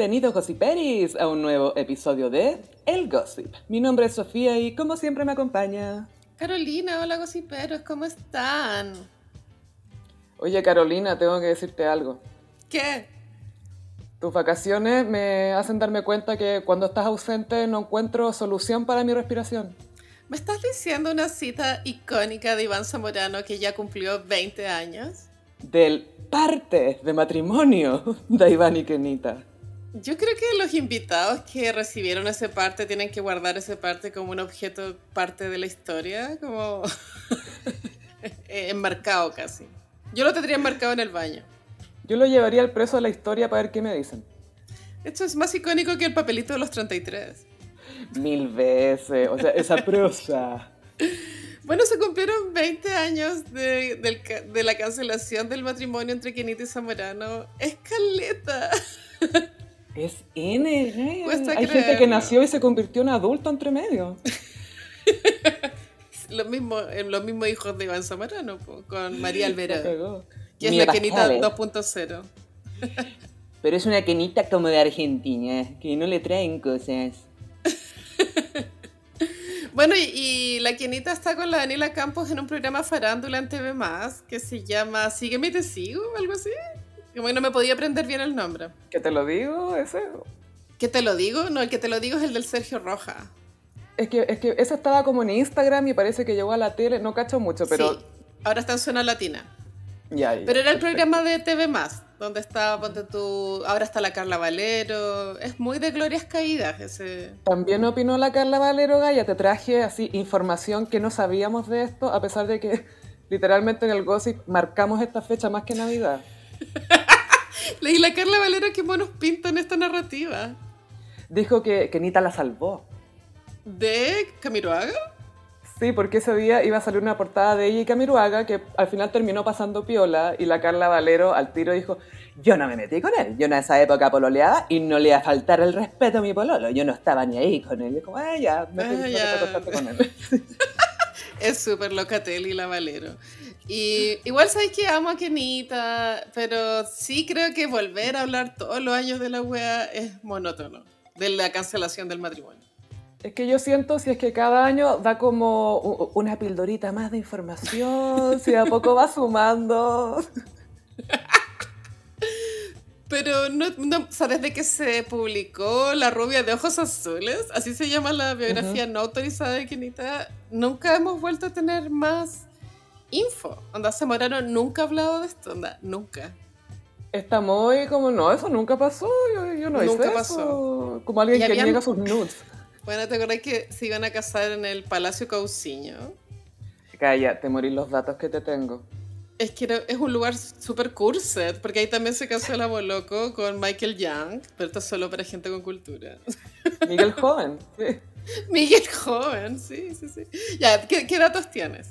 Bienvenidos Gossiperis a un nuevo episodio de El Gossip. Mi nombre es Sofía y como siempre me acompaña... Carolina, hola gossiperos, ¿cómo están? Oye Carolina, tengo que decirte algo. ¿Qué? Tus vacaciones me hacen darme cuenta que cuando estás ausente no encuentro solución para mi respiración. ¿Me estás diciendo una cita icónica de Iván Zamorano que ya cumplió 20 años? Del parte de matrimonio de Iván y Kenita. Yo creo que los invitados que recibieron ese parte tienen que guardar ese parte como un objeto parte de la historia, como enmarcado casi. Yo lo tendría enmarcado en el baño. Yo lo llevaría al preso de la historia para ver qué me dicen. Esto es más icónico que el papelito de los 33. Mil veces, o sea, esa prosa. Bueno, se cumplieron 20 años de la cancelación del matrimonio entre Kenita y Zamorano. ¡Escaleta! Es N. Cuesta Hay gente que nació y se convirtió en adulto entre medio. Lo mismo, eh, los mismos hijos de Iván Zamorano, po, con María cagó. que es Mira, la Kenita Pascales. 2.0. Pero es una Kenita como de Argentina, que no le traen cosas. Bueno, y, y la Kenita está con la Daniela Campos en un programa farándula en TV Más que se llama Sígueme y te sigo, algo así. Como que no me podía aprender bien el nombre. ¿Que te lo digo? Ese. ¿Qué te lo digo? No, el que te lo digo es el del Sergio Roja. Es que, es que ese estaba como en Instagram y parece que llegó a la tele, no cacho mucho, pero... Sí, ahora está en Zona Latina. Ya, ya, Pero era el perfecto. programa de TV Más, donde estaba, ponte tú, ahora está la Carla Valero. Es muy de glorias caídas ese. También opinó la Carla Valero Gaya, te traje así información que no sabíamos de esto, a pesar de que literalmente en el gossip marcamos esta fecha más que Navidad. Leí la Carla Valero que monos pintan esta narrativa. Dijo que Kenita la salvó. ¿De Camiroaga? Sí, porque ese día iba a salir una portada de ella y Camiruaga que al final terminó pasando piola y la Carla Valero al tiro dijo, yo no me metí con él, yo en esa época pololeaba y no le iba a faltar el respeto a mi pololo, yo no estaba ni ahí con él. Y como, ah, ya, me Ah, ya. que con él. Es súper locatelli la Valero. Y igual sabéis que amo a Kenita, pero sí creo que volver a hablar todos los años de la wea es monótono. De la cancelación del matrimonio. Es que yo siento si es que cada año da como una pildorita más de información, si de a poco va sumando. Pero no, sea, desde que se publicó La rubia de ojos azules, así se llama la biografía no autorizada de Kenita, nunca hemos vuelto a tener más info. Onda Zamorano nunca ha hablado de esto, onda, nunca. Está muy como, no, eso nunca pasó, yo, yo no Nunca hice pasó. eso. Como alguien Y que habían- niega sus nudes. Bueno, ¿te acordás que se iban a casar en el Palacio Cauciño? Calla, te morí los datos que te tengo. Es que es un lugar súper curset, porque ahí también se casó el Loco con Michael Young, pero esto es solo para gente con cultura. Miguel Joven, sí. Miguel Joven, sí, sí, sí. Ya, ¿qué, qué datos tienes?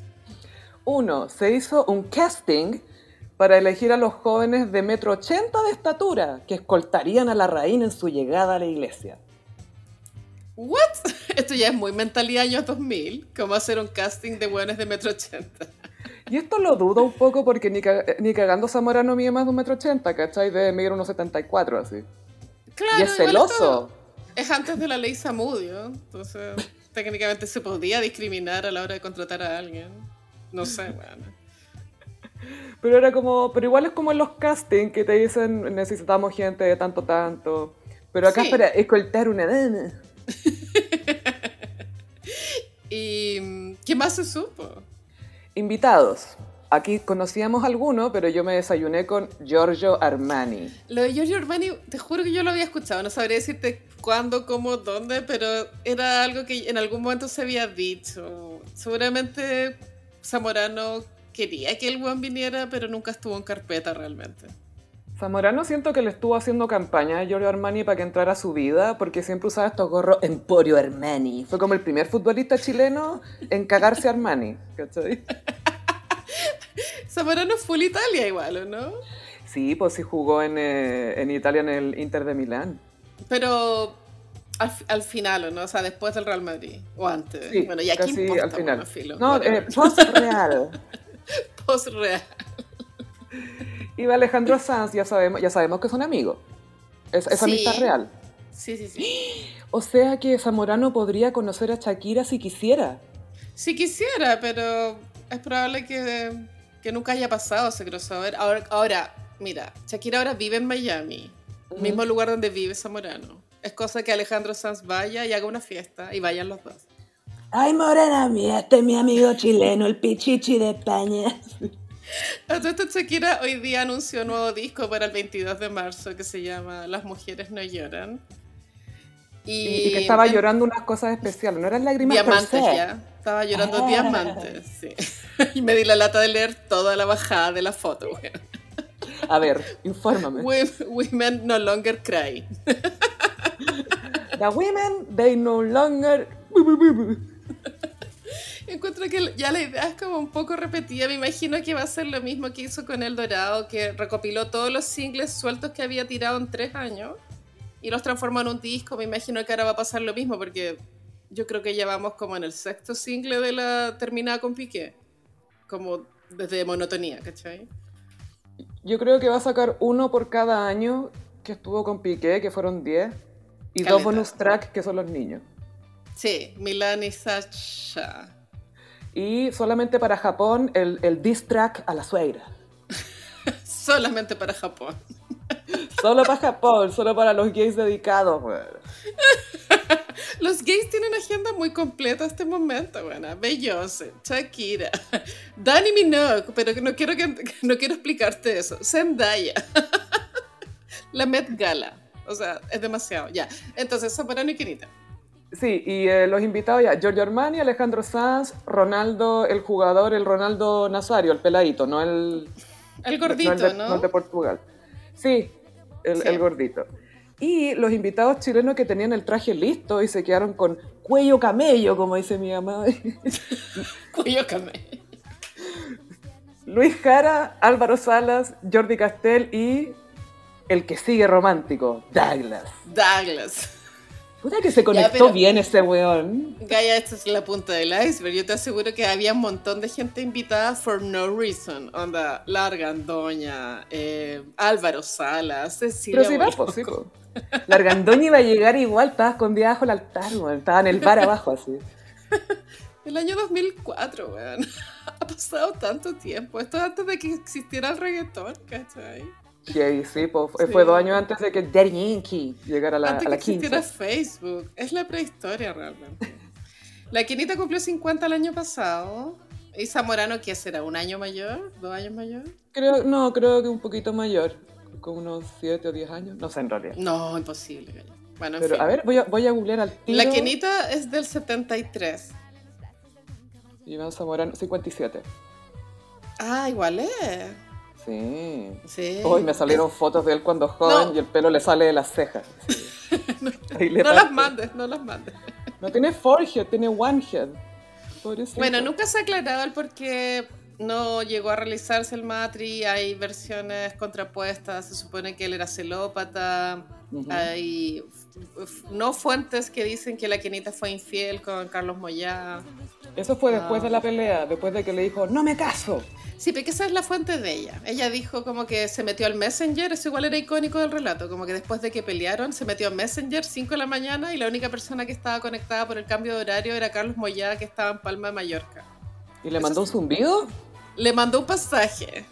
Uno, se hizo un casting para elegir a los jóvenes de metro 80 de estatura que escoltarían a la reina en su llegada a la iglesia. ¿What? Esto ya es muy mentalidad años 2000, como hacer un casting de buenos de metro ochenta. Y esto lo dudo un poco porque ni, ca- ni cagando Zamorano mide más de un metro 80, ¿cachai? Debe medir unos 74 así. Claro, y es celoso. Es antes de la ley Samudio, entonces técnicamente se podía discriminar a la hora de contratar a alguien. No sé, bueno. Pero era como, pero igual es como en los castings que te dicen necesitamos gente de tanto tanto. Pero acá Sí. es para escoltar una dama. ¿Y qué más se supo? Invitados. Aquí conocíamos alguno, pero yo me desayuné con Giorgio Armani. Lo de Giorgio Armani, te juro que yo lo había escuchado, no sabría decirte cuándo, cómo, dónde, pero era algo que en algún momento se había dicho. Seguramente Zamorano quería que el buen viniera, pero nunca estuvo en carpeta realmente. Zamorano siento que le estuvo haciendo campaña a Giorgio Armani para que entrara a su vida, porque siempre usaba estos gorros Emporio Armani. Fue como el primer futbolista chileno en cagarse a Armani, ¿cachai? Zamorano es full Italia igual, ¿o no? Sí, pues sí jugó en, eh, en Italia en el Inter de Milán. Pero al, al final, ¿o no? O sea, después del Real Madrid. O antes. Sí, bueno, ya aquí importa, al final. bueno, filo, no, eh, post-real. Post-real. Iba Alejandro Sanz, ya sabemos, ya sabemos que son amigos. Es, esa Sí. amistad real. Sí, sí, sí. O sea que Zamorano podría conocer a Shakira si quisiera. Si quisiera, pero es probable que, que nunca haya pasado ese crossover. Ahora, ahora, mira, Shakira ahora vive en Miami, Ujú. mismo lugar donde vive Zamorano. Es cosa que Alejandro Sanz vaya y haga una fiesta y vayan los dos. Ay, morena mía, este es mi amigo chileno, el pichichi de España. Esto, Shakira hoy día anunció un nuevo disco para el 22 de marzo que se llama Las mujeres no lloran. Y, y que estaba en- llorando unas cosas especiales, no eran lágrimas per Diamantes se. ya. Estaba llorando Ah. diamantes, sí. y me di la lata de leer toda la bajada de la foto, güey. A ver, infórmame. Wo- Women no longer cry. The women, they no longer... Encuentro que ya la idea es como un poco repetida. Me imagino que va a ser lo mismo que hizo con El Dorado, que recopiló todos los singles sueltos que había tirado en tres años y los transformó en un disco. Me imagino que ahora va a pasar lo mismo, porque yo creo que ya vamos como en el sexto single de la terminada con Piqué. Como desde monotonía, ¿cachai? Yo creo que va a sacar uno por cada año que estuvo con Piqué, que fueron 10, y Caleta. dos bonus tracks, que son los niños. Sí, Milan y Sasha. Y solamente para Japón, el, el diss track a la suegra. Solamente para Japón. Solo para Japón, solo para los gays dedicados. Los gays tienen agenda muy completa este momento, bueno. Beyoncé, Shakira, Dani Minogue, pero no quiero, que, no quiero explicarte eso. Zendaya, la Met Gala. O sea, es demasiado, ya. Entonces, Zamorano y Quinita. Sí, y eh, los invitados ya, Giorgio Armani, Alejandro Sanz, Ronaldo, el jugador, el Ronaldo Nazario, el peladito, no el... El no gordito, el de, ¿no? el de Portugal. Sí, el, Sí. el gordito. Y los invitados chilenos que tenían el traje listo y se quedaron con cuello camello, como dice mi mamá. Cuello camé. Luis Jara, Álvaro Salas, Jordi Castel y el que sigue romántico, Douglas. Douglas. Puta que se conectó pero- bien ese weón. Gaia, esta es la punta del iceberg. Yo te aseguro que había un montón de gente invitada for no reason. Onda, Larga Andoña, eh, Álvaro Salas, Cecilia Pero sí va, pues, sí, pues. La Argandoña iba a llegar igual, estaba escondida bajo el altar, weón. Estaba en el bar abajo, así. El año 2004, weón. Ha pasado tanto tiempo. Esto antes de que existiera el reggaetón, ¿cachai? Y sí, pues, fue, Sí. fue dos años antes de que Daddy Yankee llegara a la, antes a que la 15. existiera Facebook. Es la prehistoria realmente. La Quinita cumplió 50 el año pasado. Y Zamorano, ¿qué será? ¿Un año mayor? ¿Dos años mayor? Creo, no, creo que un poquito mayor, con unos 7 o 10 años, no sé en realidad. No, imposible. Bueno, en Pero fin. a ver, voy a, voy a googlear al tiro. La Quinita es del 73. Iván Zamorano, 57. Ah, igual es. Sí. Sí. Hoy me salieron fotos de él cuando joven No. y el pelo le sale de las cejas. Sí. No las mandes, no las mandes. No tiene forehead, tiene one head. Pobrecito. Bueno, nunca se ha aclarado el por qué no llegó a realizarse el matri. Hay versiones contrapuestas. Se supone que él era celópata. Hay no fuentes que dicen que la Quinita fue infiel con Carlos Moyá. Eso fue después Ah. de la pelea, después de que le dijo, no me caso. Sí, pero que esa es la fuente de ella. Ella dijo como que se metió al Messenger, eso igual era icónico del relato, como que después de que pelearon se metió a Messenger 5 de la mañana y la única persona que estaba conectada por el cambio de horario era Carlos Moyá que estaba en Palma de Mallorca. ¿Y le mandó un zumbido? Le mandó un pasaje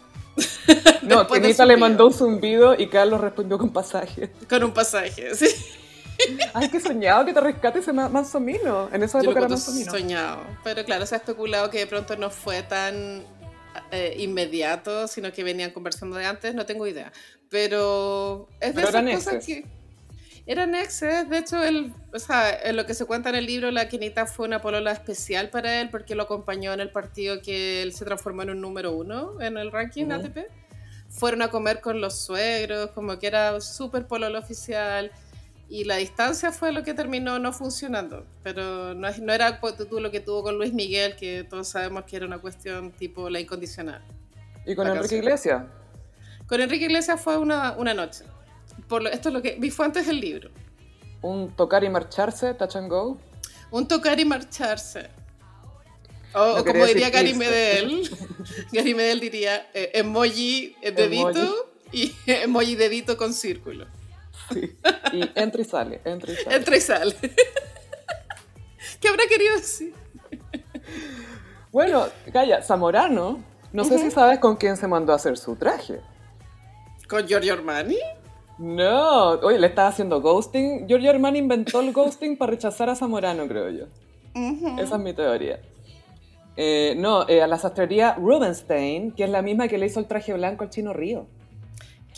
No, Kenita le mandó un zumbido y Carlos respondió con pasaje. con un pasaje, sí. Ay, qué soñado que te rescate ese ma- manzomino. En esa Yo lo época era manzomino. soñado. Pero claro, se ha especulado que de pronto no fue tan eh, inmediato, sino que venían conversando de antes, no tengo idea. Pero es de Pero esas cosas exes. que... Eran exes, de hecho, el, o sea, en lo que se cuenta en el libro, la Kenita fue una polola especial para él porque lo acompañó en el partido que él se transformó en un número uno en el ranking Ujú. ATP. Fueron a comer con los suegros, como que era súper pololo oficial. Y la distancia fue lo que terminó no funcionando. Pero no, es- no era pues, tú lo que tuvo con Luis Miguel, que todos sabemos que era una cuestión tipo la incondicional. ¿Y con. Enrique Iglesias? Con Enrique Iglesias fue una, una noche. Por lo- esto es lo que vi fuentes del libro. Un tocar y marcharse, touch and go. Un tocar y marcharse. O, No o quería como diría Gary. Medel, Gary Medel diría eh, emoji dedito Emoji. y emoji dedito con círculo. Sí. Y entra y sale, entra y sale. Entra y sale. ¿Qué habrá querido decir? Bueno, calla, Zamorano, no sé si sabes con quién se mandó a hacer su traje. ¿Con Giorgio Armani? No, oye, le estaba haciendo ghosting. Giorgio Armani inventó el ghosting para rechazar a Zamorano, creo yo. Esa es mi teoría. Eh, no, eh, a la sastrería Rubenstein, que es la misma que le hizo el traje blanco al chino Río.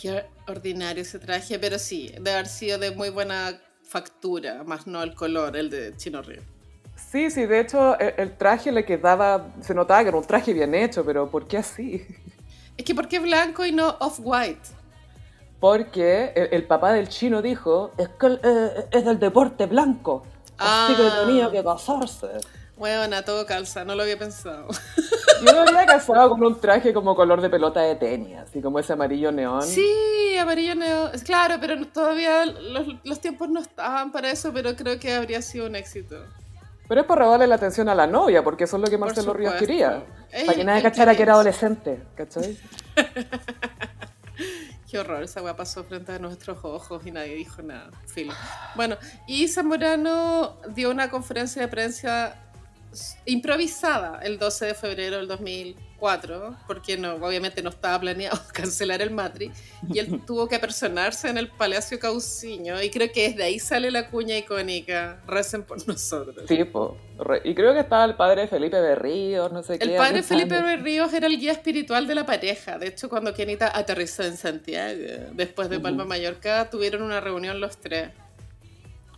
Qué ordinario ese traje, pero sí, debe haber sido de muy buena factura, más no el color, el de chino Río. Sí, sí, de hecho el, el traje le quedaba, se notaba que era un traje bien hecho, pero ¿por qué así? Es que ¿por qué blanco y no off-white? Porque el, el papá del chino dijo, es que eh, es del deporte blanco, así que Ah. tenía que casarse. Bueno, a todo calza, no lo había pensado. Yo me había casado con un traje como color de pelota de tenis, así como ese amarillo neón. Sí, amarillo es Claro, pero todavía los, los tiempos no estaban para eso, pero creo que habría sido un éxito. Pero es para robarle la atención a la novia, porque eso es lo que Marcelo Ríos quería. Ey, para que nadie cachara que era adolescente, ¿cachai? Qué horror, esa weá pasó frente a nuestros ojos y nadie dijo nada. Filo. Bueno, y Zamorano dio una conferencia de prensa improvisada el 12 de febrero del 2004, porque no, obviamente no estaba planeado cancelar el Matri, y él tuvo que apersonarse en el Palacio Cauciño, y creo que desde ahí sale la cuña icónica, recen por nosotros. Tipo. re- Y creo que estaba el padre Felipe Berríos, no sé qué. El padre. Felipe Berríos era el guía espiritual de la pareja. De hecho, cuando Kenita aterrizó en Santiago, después de Palma Ujú. Mallorca, tuvieron una reunión los tres.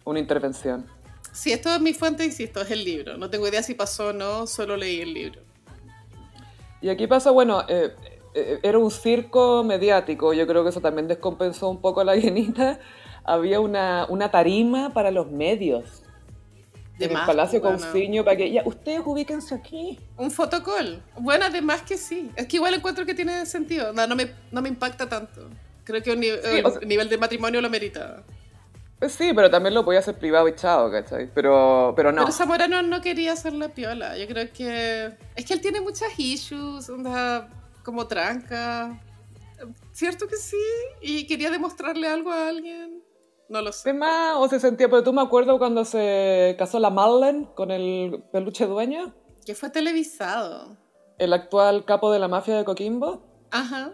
Una intervención. Sí, esto es mi fuente, insisto, es el libro. No tengo idea si pasó o no, solo leí el libro. Y aquí pasa, bueno, eh, eh, era un circo mediático, yo creo que eso también descompensó un poco a la llenita. Había una, una tarima para los medios De en el más, Palacio bueno. Para que, ya, ustedes ubíquense aquí. Un fotocall. Bueno, además que sí. Es que igual encuentro que tiene sentido. No, no, me, no me impacta tanto. Creo que un ni- el o sea- nivel de matrimonio lo meritaba. Pues sí, pero también lo podía hacer privado y chao, ¿cachai? Pero, pero no. Pero Zamorano no quería hacer la piola. Yo creo que. Es que él tiene muchas issues, onda, como tranca. ¿Cierto que sí? Y quería demostrarle algo a alguien. No lo sé. ¿Qué más? O se sentía, pero tú me acuerdo cuando se casó la Madeleine con el peluche dueño, Que fue televisado. el actual capo de la mafia de Coquimbo. Ajá.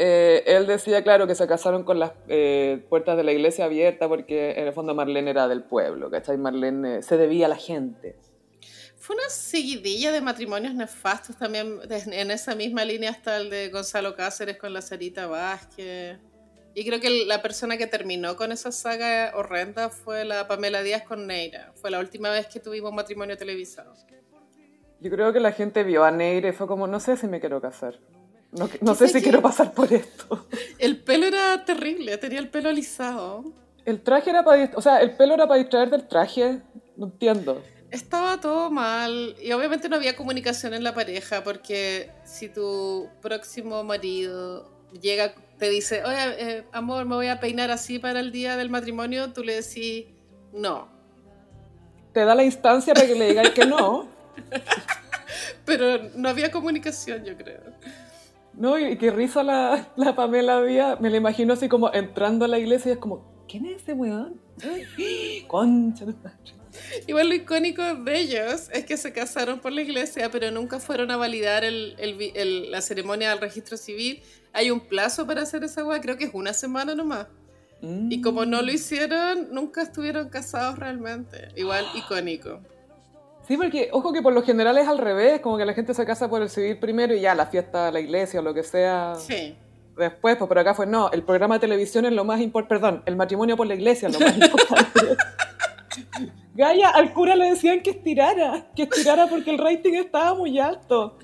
Eh, él decía, claro, que se casaron con las eh, puertas de la iglesia abiertas porque en el fondo Marlene era del pueblo, ¿cachai? Marlene eh, se debía a la gente. Fue una seguidilla de matrimonios nefastos también. En esa misma línea está el de Gonzalo Cáceres con la Sarita Vázquez. Y creo que la persona que terminó con esa saga horrenda fue la Pamela Díaz con Neira. Fue la última vez que tuvimos matrimonio televisado. Yo creo que la gente vio a Neire y fue como, no sé si me quiero casar. No, no sé si quiero pasar por esto. El pelo era terrible, tenía el pelo alisado. El traje era para... O sea, el pelo era para distraer del traje. No entiendo. Estaba todo mal y obviamente no había comunicación en la pareja porque si tu próximo marido llega, te dice, oye, eh, amor, me voy a peinar así para el día del matrimonio, tú le decís, no. Te da la instancia para que le digáis que no. Pero no había comunicación, yo creo. No, y qué risa la, la Pamela Díaz. Me la imagino así como entrando a la iglesia y es como, ¿quién es ese weón? Concha de madre. Igual lo icónico de ellos es que se casaron por la iglesia, pero nunca fueron a validar el- el la ceremonia del registro civil. Hay un plazo para hacer esa weá, creo que es una semana nomás. Y como no lo hicieron, nunca estuvieron casados realmente. Igual icónico. Sí, porque, ojo que por lo general es al revés, como que la gente se casa por el civil primero y ya la fiesta, la iglesia o lo que sea Sí. después, pues por acá fue no, el programa de televisión es lo más importante, perdón, el matrimonio por la iglesia es lo más importante. Gaya, al cura le decían que estirara, que estirara porque el rating estaba muy alto.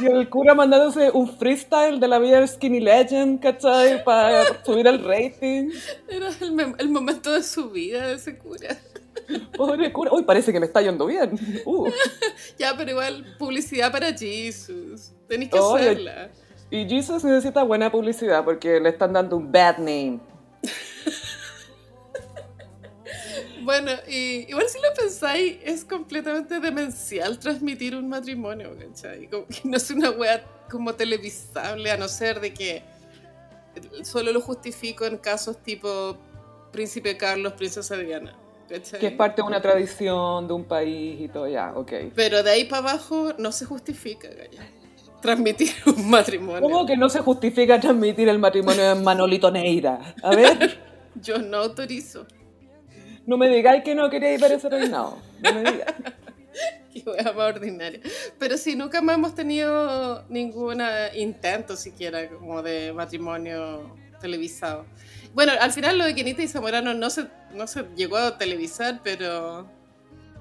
Y el cura mandándose un freestyle de la vida del Skinny Legend, ¿cachai? Para subir el rating. Era el, el momento de su vida de ese cura. Pobre cura. Uy, parece que me está yendo bien. Uh. Ya, pero igual, publicidad para Jesus. Tenéis que Oye. hacerla. Y Jesus necesita buena publicidad porque le están dando un bad name. Bueno, y igual si lo pensáis, es completamente demencial transmitir un matrimonio, ¿cachai? Como que no es una wea como televisable, a no ser de que solo lo justifico en casos tipo príncipe Carlos, princesa Diana. ¿Cachai? Que es parte de una tradición de un país y todo, ya, ok. Pero de ahí para abajo no se justifica, Gaya. Transmitir un matrimonio. ¿Cómo que no se justifica transmitir el matrimonio de Manolito Neira? A ver, Yo no autorizo. no me digáis que no queréis ver ese reinado. No me digáis. Qué wea más ordinaria. Pero sí, nunca más hemos tenido ningún intento siquiera como de matrimonio televisado. Bueno, al final lo de Kenita y Zamorano no se, no se llegó a televisar, pero,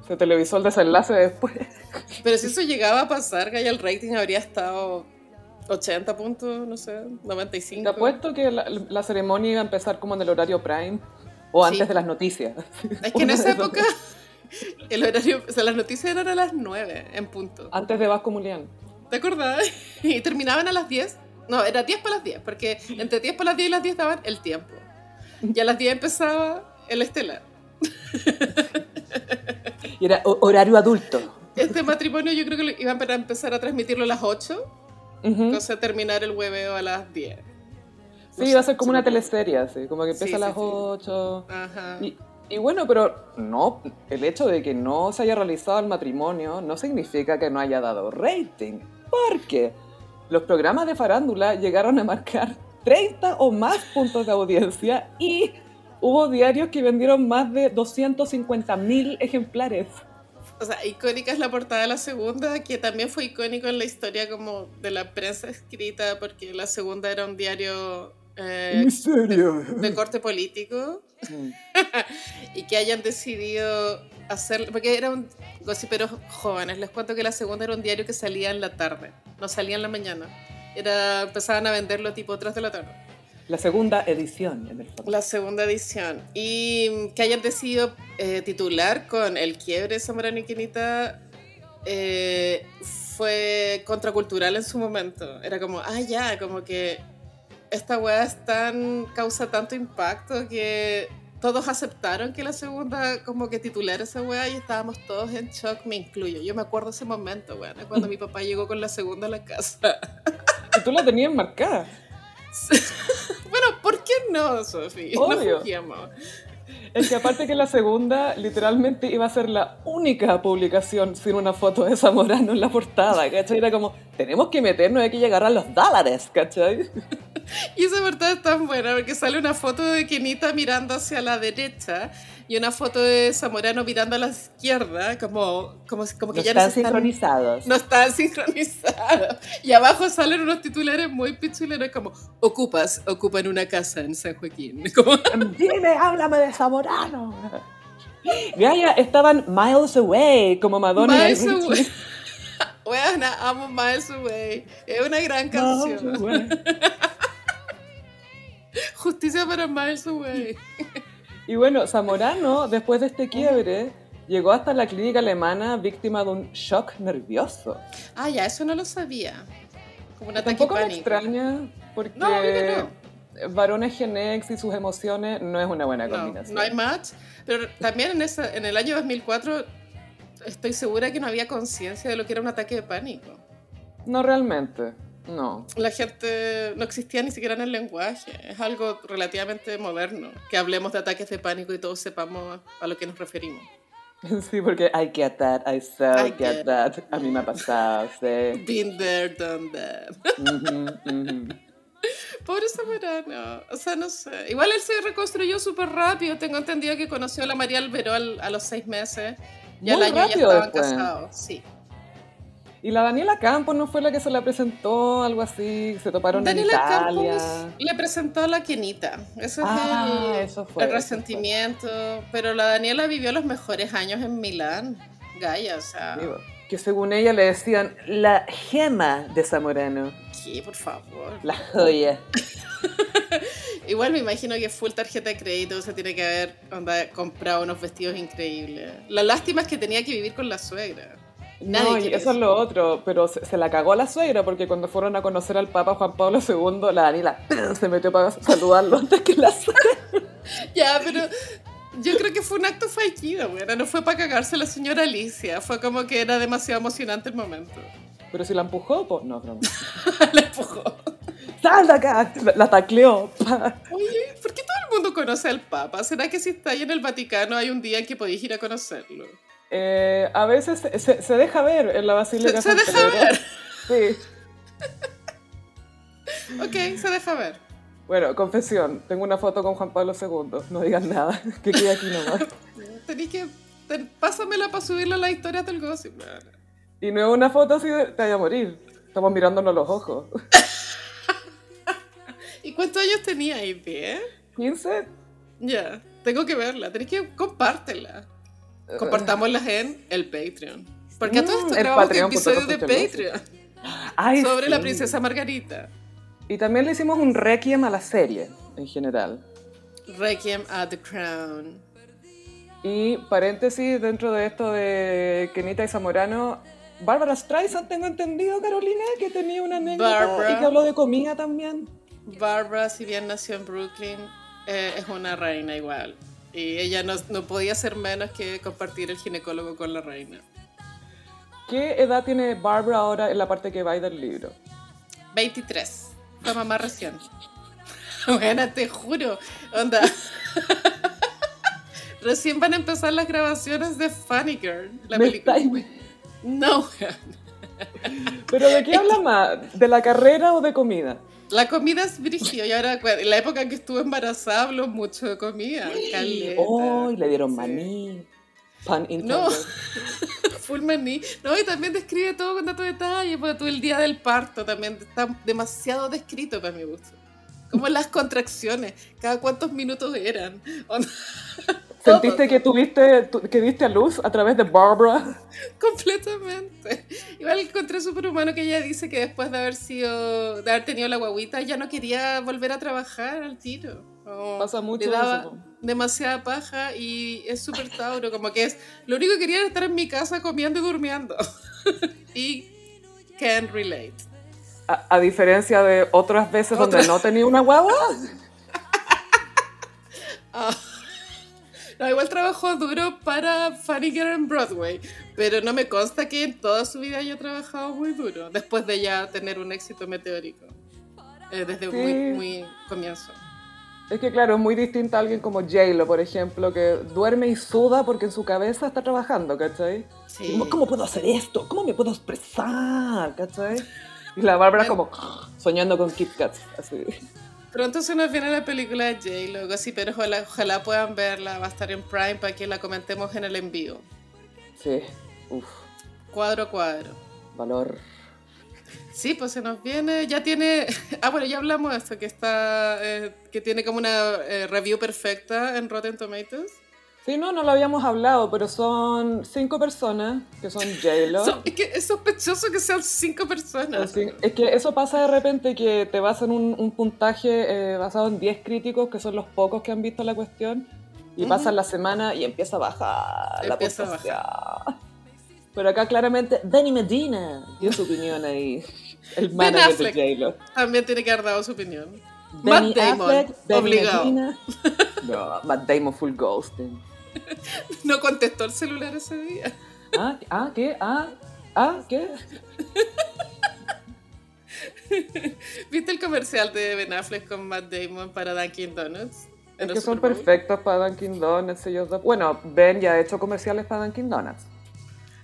Se televisó el desenlace después. pero si eso llegaba a pasar, Gaya, el rating habría estado 80 puntos, no sé, 95. Te apuesto que la, la ceremonia iba a empezar como en el horario prime o Sí. antes de las noticias. Es que en esa época el horario, o sea, las noticias eran a las 9 en punto. Antes de Vasco Mulián. ¿Te acordás? Y terminaban a las 10. No, era 10 para las 10, porque entre 10 para las 10 y las 10 daban el tiempo. Y a las 10 empezaba el estelar. Y era ho- horario adulto. Este matrimonio yo creo que lo iban a empezar a transmitirlo a las 8, Ujú. cosa terminar el hueveo a las 10. Sí, iba a ser como una teleserie, así, como que Sí, empieza a sí, las sí. 8. Ajá. Y, y bueno, pero no, el hecho de que no se haya realizado el matrimonio no significa que no haya dado rating, porque los programas de farándula llegaron a marcar 30 o más puntos de audiencia y hubo diarios que vendieron más de 250 mil ejemplares. O sea, icónica es la portada de la segunda, que también fue icónico en la historia como de la prensa escrita, porque la segunda era un diario eh, de corte político. Mm. y que hayan decidido hacer, porque era un gossiperos jóvenes, les cuento que la segunda era un diario que salía en la tarde, no salía en la mañana. Era, empezaban a venderlo tipo 3 de la tarde. La segunda edición, en el fondo. La segunda edición. Y que hayan decidido eh, titular con El quiebre de Zamorano y Quinita eh, fue contracultural en su momento. Era como, ah, ya, como que esta weá es tan, causa tanto impacto que todos aceptaron que la segunda como que titular esa weá y estábamos todos en shock, me incluyo. Yo me acuerdo ese momento, weá, cuando mi papá llegó con la segunda a la casa. Y tú la tenías marcada. bueno, ¿por qué no, Sofi? No Obvio. Es que aparte que la segunda literalmente iba a ser la única publicación sin una foto de Zamorano en la portada, ¿cachai? Era como, tenemos que meternos, hay que llegar a los dólares, ¿cachai? Y esa portada es tan buena porque sale una foto de Kenita mirando hacia la derecha y una foto de Zamorano mirando a la izquierda, como, como, como que No ya están no están- sincronizados. No están sincronizados. Y abajo salen unos titulares muy pichuleros como ocupas, ocupan una casa en San Joaquín. Como, Dime, háblame de Zamorano. Gaia, estaban miles away, como Madonna. Miles. Away. Buena, amo Miles Away. Es una gran canción. Justicia para Miles Away. Y bueno, Zamorano, después de este quiebre, llegó hasta la clínica alemana víctima de un shock nervioso. Ah, ya, eso no lo sabía. Como un ataque Tampoco me pánico. extraña, porque No, que varones Genex y sus emociones no es una buena No, combinación. no hay match. Pero también en, esa, en el año 2004 estoy segura que no había conciencia de lo que era un ataque de pánico. No realmente, no. La gente no existía ni siquiera en el lenguaje. Es algo relativamente moderno. Que hablemos de ataques de pánico y todos sepamos a lo que nos referimos. Sí, porque I get that, I so I get, get that. A mí me ha pasado, sí. Been there, done that. Pobre Zamorano. O sea, no sé. Igual él se reconstruyó súper rápido. Tengo entendido que conoció a la María Alberó al- a los seis meses. Y al Muy año ya estaban después. casados. Sí. Y la Daniela Campos no fue la que se la presentó, algo así, se toparon Daniela en Italia. Campos le presentó a la Kenita. Eso es Ah, el, eso fue, el eso resentimiento. Pero la Daniela vivió los mejores años en Milán. Gaia, o sea, Digo, que según ella le decían la gema de Zamorano, ¿qué? Por favor. la joya. Igual me imagino que full tarjeta de crédito se tiene que haber onda, comprado unos vestidos increíbles. La lástima es que tenía que vivir con la suegra. Nadie no, y quiere eso es lo otro, pero se, se la cagó la suegra porque cuando fueron a conocer al Papa Juan Pablo II, la Daniela se metió para saludarlo antes que la suegra. Ya, pero yo creo que fue un acto fallido, güey. No fue para cagarse la señora Alicia. Fue como que era demasiado emocionante el momento. Pero si la empujó, pues no, no. la empujó. ¡Sal de acá! La, la tacleó. Oye, ¿por qué todo el mundo conoce al Papa. ¿Será que si estáis en el Vaticano hay un día en que podéis ir a conocerlo? Eh, a veces se, se- se deja ver en la Basílica Se, se deja ver. Sí. Ok, se deja ver. Bueno, confesión, tengo una foto con Juan Pablo II. No digas nada, que quede aquí nomás. Tenéis que... ten- pásamela para subirla a la historia del gossip. Y no es una foto así de te vaya a morir. Estamos mirándonos los ojos. ¿Y cuántos años teníais? ¿10? ¿15? Ya, tengo que verla. Tenéis que compártela. Compartámoslas en el Patreon. Porque a todo Mm, esto el grabamos Patreon, episodios de Patreon Ay, sobre la sí. princesa Margarita. Y también le hicimos un requiem a la serie, en general. Requiem at the Crown. Y paréntesis, dentro de esto de Kenita y Zamorano, Bárbara Streisand, tengo entendido, Carolina, que tenía una anécdota Barbara. y que habló de comida también. Barbara, si bien nació en Brooklyn, eh, es una reina igual. Y ella no, no podía ser menos que compartir el ginecólogo con la reina. ¿Qué edad tiene Barbara ahora en la parte que va del libro? 23. Fue mamá recién. Bueno, te juro. Onda. Recién van a empezar las grabaciones de Funny Girl, la Me película. estáis- No, ¿Pero de qué habla más? ¿De la carrera o de comida? La comida es brígido. Y ahora, cu- en la época que estuve embarazada, hablo mucho de comida. ¡Oh! Le dieron Sí. maní. Pan No. Full maní. No, y también describe todo con tanto detalle. Porque tú el día del parto también está demasiado descrito para mi gusto. Como las contracciones, cada cuántos minutos eran. ¿Sentiste que tuviste, tu- que diste a luz a través de Barbara? Completamente. Igual encontré súper humano que ella dice que después de haber sido, de haber tenido la guaguita, ya no quería volver a trabajar al tiro. Como Pasa mucho Le daba eso, demasiada paja y es súper tauro, como que es, lo único que quería era estar en mi casa comiendo y durmiendo. y can relate. A, a diferencia de otras veces donde Otra- no tenía una guagua. Ah. No, igual trabajó duro para Funny Girl en Broadway, pero no me consta que en toda su vida haya trabajado muy duro, después de ya tener un éxito meteórico, eh, desde Sí. muy, muy comienzo. Es que claro, es muy distinta a alguien como J-Lo, por ejemplo, que duerme y suda porque en su cabeza está trabajando, ¿cachai? Sí. Y como, ¿Cómo puedo hacer esto? ¿Cómo me puedo expresar? ¿cachai? Y la Bárbara como soñando con Kit Kats, así. Pronto se nos viene la película de J-Lo, sí, pero ojalá, ojalá puedan verla, va a estar en Prime para que la comentemos en el envío. Sí, uff, Cuadro a cuadro. valor. Sí, pues se nos viene, ya tiene, ah bueno, ya hablamos de esto, que está, eh, que tiene como una eh, review perfecta en Rotten Tomatoes. Sí, no, no lo habíamos hablado, pero son cinco personas que son J-Lo. So- es que es sospechoso que sean cinco personas. Así- Es que eso pasa de repente que te basan un, un puntaje eh, basado en 10 críticos, que son los pocos que han visto la cuestión, y Ujú. pasan la semana y empieza a bajar la Empieza a puntuación. Pero acá claramente Danny Medina dio su opinión ahí. El Ben manager de Affleck. J-Lo. También tiene que haber dado su opinión. Danny Matt Damon, Affleck, Danny obligado. Medina. No, Matt Damon full ghosting. No contestó el celular ese día. ¿Ah? ¿Ah? ¿Qué? ¿Ah? ¿Ah? ¿Qué? ¿Viste el comercial de Ben Affleck con Matt Damon para Dunkin' Donuts? Es que son perfectos para Dunkin' Donuts. Ellos dos. Bueno, Ben ya ha hecho comerciales para Dunkin' Donuts.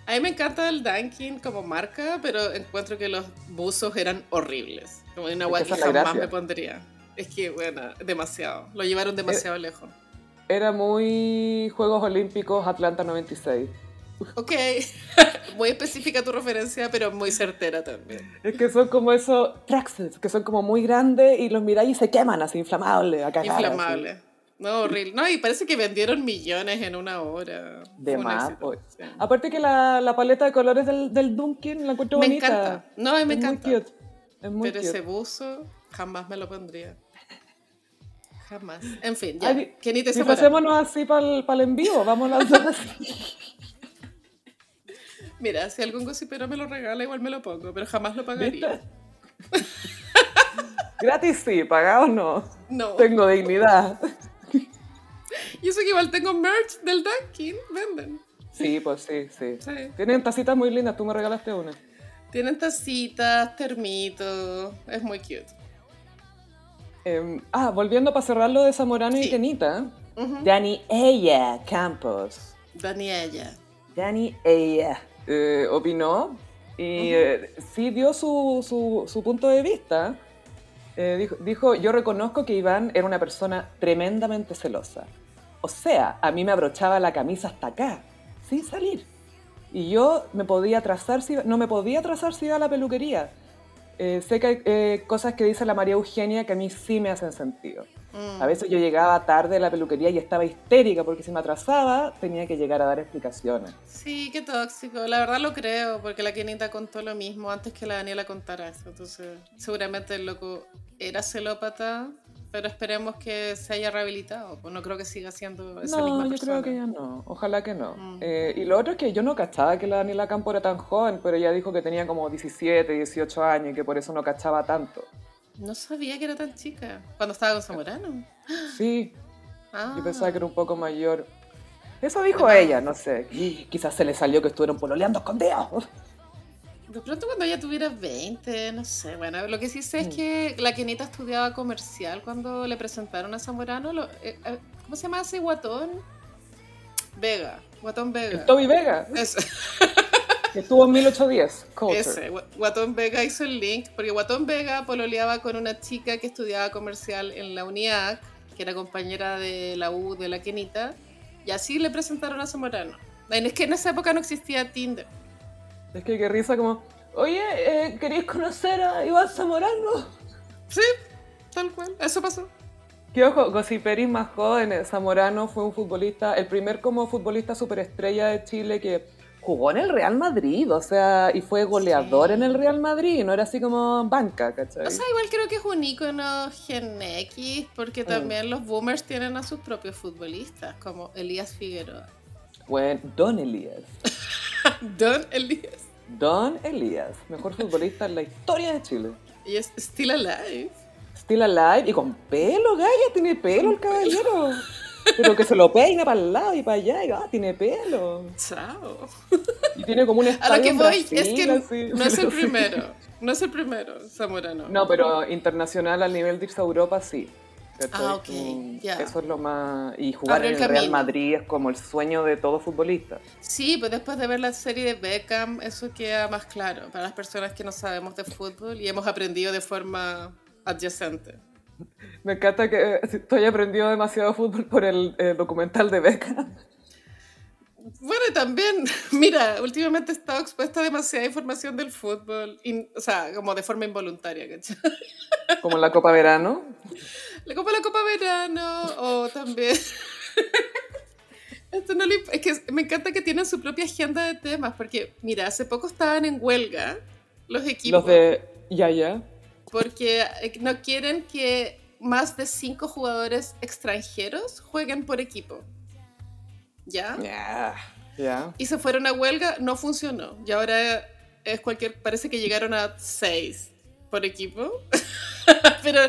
A mí me encanta el Dunkin' como marca, pero encuentro que los buzos eran horribles. Como una Es guay que que es la jamás gracia. me pondría. Es que, bueno, demasiado. Lo llevaron demasiado lejos. Era muy Juegos Olímpicos Atlanta 96. Ok, muy específica tu referencia, pero muy certera también. Es que son como esos tracksuits, que son como muy grandes y los miráis y se queman así, inflamables, a cagar, Inflamable. No, horrible. No, y parece que vendieron millones en una hora. así. De más. pues. sí. Aparte que la, la paleta de colores del, del Dunkin' la encuentro Me bonita. encanta. No, me es encanta. Muy cute. Es muy Pero cute. ese buzo jamás me lo pondría. Jamás. En fin, ya. Ay, y Zamorano. Disfracémonos así para el, en vivo, vamos las dos así. Mira, si algún gossipero me lo regala, igual me lo pongo, pero jamás lo pagaría. Gratis sí, pagado no. No. Tengo dignidad. Y eso que igual tengo merch del Dunkin', venden. Sí, pues sí, sí. Sí. Tienen tacitas muy lindas, tú me regalaste una. Tienen tacitas, termitos, es muy cute. Em, ah, volviendo para cerrar lo de Zamorano y. Kenita. Dani Ella Campos. Daniela. Dani Ella eh, opinó y eh, sí dio su, su- su punto de vista. Eh, dijo, dijo, yo reconozco que Iván era una persona tremendamente celosa. O sea, a mí me abrochaba la camisa hasta acá, sin salir. Y yo me podía trazar si, no me podía trazar si iba a la peluquería. Eh, sé que hay eh, cosas que dice la María Eugenia que a mí sí me hacen sentido. Mm. A veces yo llegaba tarde a la peluquería y estaba histérica porque si me atrasaba tenía que llegar a dar explicaciones. Sí, qué tóxico. La verdad lo creo, porque la Kenita contó lo mismo antes que la Daniela contara eso. Entonces, seguramente el loco era celópata, pero esperemos que se haya rehabilitado. Pues no creo que siga siendo esa no, misma yo persona. creo que ya no. Ojalá que no. Mm. Eh, y lo otro es que yo no cachaba que la Daniela Campo era tan joven, pero ella dijo que tenía como 17, 18 años y que por eso no cachaba tanto. No sabía que era tan chica. Cuando estaba con Zamorano. Sí, Ah. yo pensaba que era un poco mayor. Eso dijo Ah. ella, no sé. Quizás se le salió que estuvieron pololeando escondidos. De pronto cuando ella tuviera 20, no sé. Bueno, lo que sí sé es Mm. que la Kenita estudiaba comercial cuando le presentaron a Zamorano. lo- eh, eh, ¿Cómo se llama ese guatón? Vega. Guatón Vega. El Toby Vega, que estuvo en 1810. Culture. ese, Gua- Guatón Vega hizo el link, porque Guatón Vega pololeaba con una chica que estudiaba comercial en la UNIAC, que era compañera de la U de la Kenita, y así le presentaron a Zamorano. Es que en esa época no existía Tinder. Es que qué risa como, oye, eh, ¿queréis conocer a Iván Zamorano? Sí, tal cual, eso pasó. Que ojo, Gossiperis más joven, eh, Zamorano fue un futbolista, el primer como futbolista superestrella de Chile que jugó en el Real Madrid, o sea, y fue goleador Sí. en el Real Madrid, no era así como banca, ¿cachai? O sea, igual creo que es un ícono Gen X, porque también los boomers tienen a sus propios futbolistas, como Elías Figueroa. Bueno, Don Elías. Don Elías. Don Elías, mejor futbolista en la historia de Chile. Y es Still Alive. Still alive y con pelo, Gaya, tiene pelo el caballero. Pero que se lo peina para el lado y para allá, y ah, tiene pelo. Chao. Y tiene como un A lo que voy es Brasil, que así. no es el primero. No es el primero, Zamorano. No, pero internacional al nivel de Europa sí. Ah, ok, Como- ya. Eso es lo más... Y jugar Abrió en el el Real. Madrid es como el sueño de todo futbolista. Sí, pues después de ver la serie de Beckham, eso queda más claro para las personas que no sabemos de fútbol y hemos aprendido de forma adyacente. Me encanta que eh, estoy aprendiendo demasiado fútbol por el eh, documental de Beckham. Bueno, también, mira, últimamente he estado expuesta a demasiada información del fútbol, in- o sea, como de forma involuntaria, ¿cachai? Como en la Copa Verano. La Copa la Copa Verano, o también... Esto no le es que me encanta que tienen su propia agenda de temas, porque, mira, hace poco estaban en huelga los equipos. Los de Yaya. porque eh, no quieren que más de cinco jugadores extranjeros jueguen por equipo. ¿Ya? Ya. Ya. Y se fueron a huelga, no funcionó. Y ahora es cualquier, parece que llegaron a seis por equipo. Pero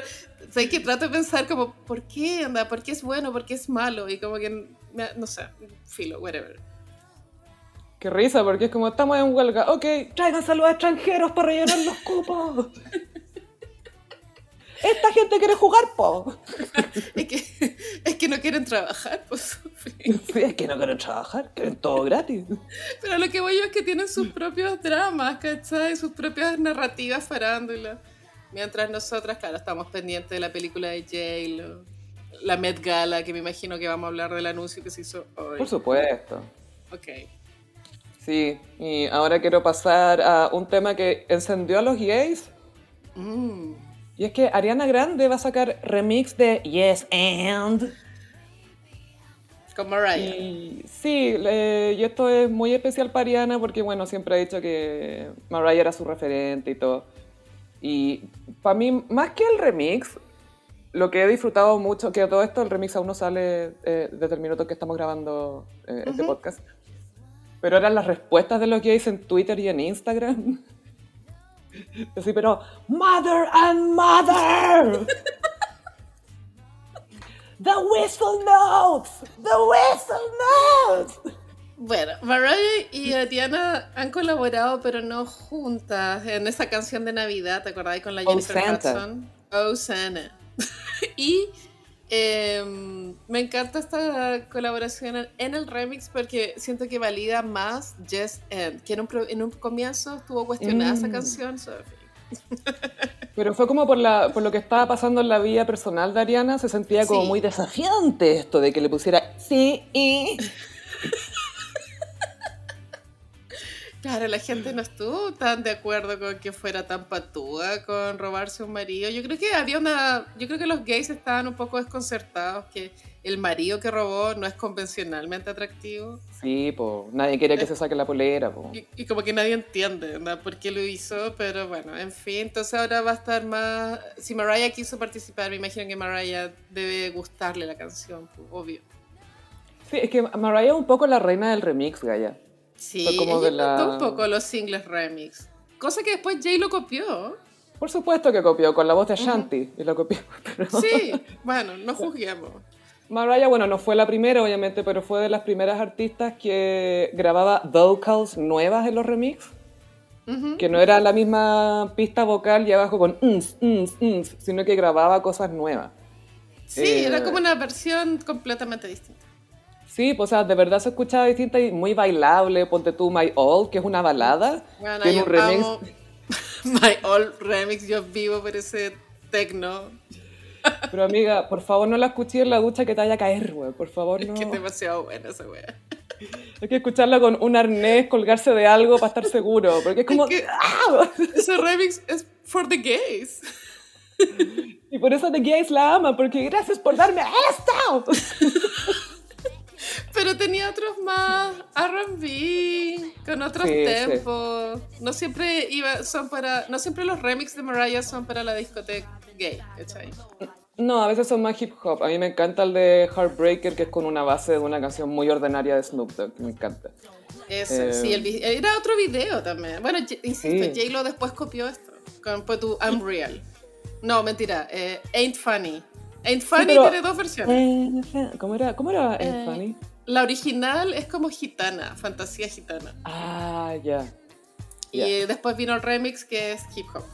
sé que trato de pensar como, ¿por qué anda? ¿Por qué es bueno? ¿Por qué es malo? Y como que, no sé, filo, whatever. Qué risa, porque es como estamos en huelga. Ok, tráiganse a los extranjeros para rellenar los cupos. Esta gente quiere jugar, po. Es que, es que no quieren trabajar, pues. Sí, es que no quieren trabajar, quieren todo gratis. Pero lo que voy yo es que tienen sus propios dramas, ¿cachai? Sus propias narrativas farándula. Mientras nosotras, claro, estamos pendientes de la película de J-Lo, la Met Gala, que me imagino que vamos a hablar del anuncio que se hizo hoy. Por supuesto. Ok. Sí, y ahora quiero pasar a un tema que encendió a los gays. Mm. Y es que Ariana Grande va a sacar remix de Yes and. Con Mariah. Y sí, y esto es muy especial para Ariana porque, bueno, siempre ha dicho que Mariah era su referente y todo. Y para mí, más que el remix, lo que he disfrutado mucho, que todo esto, el remix aún no sale eh, desde el minuto que estamos grabando eh, este podcast, pero eran las respuestas de los gays en Twitter y en Instagram. Así, pero, Mother and Mother! The whistle notes! The whistle notes! Bueno, Mariah y Diana han colaborado, pero no juntas, en esa canción de Navidad, ¿te acordás? Con la Oh, Jennifer Santa. Hudson. Oh, Santa. y em, me encanta esta colaboración en el remix porque siento que valida más Just End, que en un, en un comienzo estuvo cuestionada esa Mm. canción. Pero fue como por, la, por lo que estaba pasando en la vida personal de Ariana, se sentía como Sí. muy desafiante esto de que le pusiera sí y... Claro, la gente no estuvo tan de acuerdo con que fuera tan patúa con robarse un marido. Yo creo que había una. Yo creo que los gays estaban un poco desconcertados que el marido que robó no es convencionalmente atractivo. Sí, pues nadie quiere que se saque la polera, po. Y, y como que nadie entiende ¿no? por qué lo hizo, pero bueno, en fin. Entonces ahora va a estar más. Si Mariah quiso participar, me imagino que Mariah debe gustarle la canción, pues, obvio. Sí, es que Mariah es un poco la reina del remix, Gaya. Sí, Fue como de la- un poco los singles remix. Cosa que después Jay lo copió. Por supuesto que copió, con la voz de Shanti, y lo copió. Pero Sí, bueno, no juzguemos. Mariah, bueno, no fue la primera, obviamente, pero fue de las primeras artistas que grababa vocals nuevas en los remix. Que no era la misma pista vocal y abajo con uns, uns, uns, sino que grababa cosas nuevas. Sí, Eh, era como una versión completamente distinta. Sí, pues, o sea, de verdad se escuchaba distinta y muy bailable. Ponte tú My All, que es una balada. Bueno, tiene yo un remix. amo My All Remix, yo vivo por ese tecno, Pero amiga, por favor no la escuché en la ducha que te vaya a caer, güey. Por favor, no. que es demasiado buena esa wea. Hay que escucharla con un arnés, colgarse de algo para estar seguro. Porque es como. Es que- ¡Ah! Ese remix es for the gays. Y por eso The Gays la ama, porque gracias por darme esto. Pero tenía otros más R&B, con otros Sí, sí. tempos. No siempre iba, son para, no siempre los remix de Mariah son para la discoteca gay, ¿cachai? No, a veces son más hip hop. A mí me encanta el de Heartbreaker, que es con una base de una canción muy ordinaria de Snoop Dogg. Me encanta. Eso, Eh, sí, el vi- era otro video también. Bueno, insisto, Sí. J-Lo después copió esto, con pues, tu I'm Real. No, mentira, eh, Ain't Funny. Ain't Funny tiene dos versiones. ¿Cómo era? ¿Cómo era Eh, eh, Fanny? La original es como gitana, fantasía gitana. Ah, ya. Y eh, después vino el remix que es hip hop.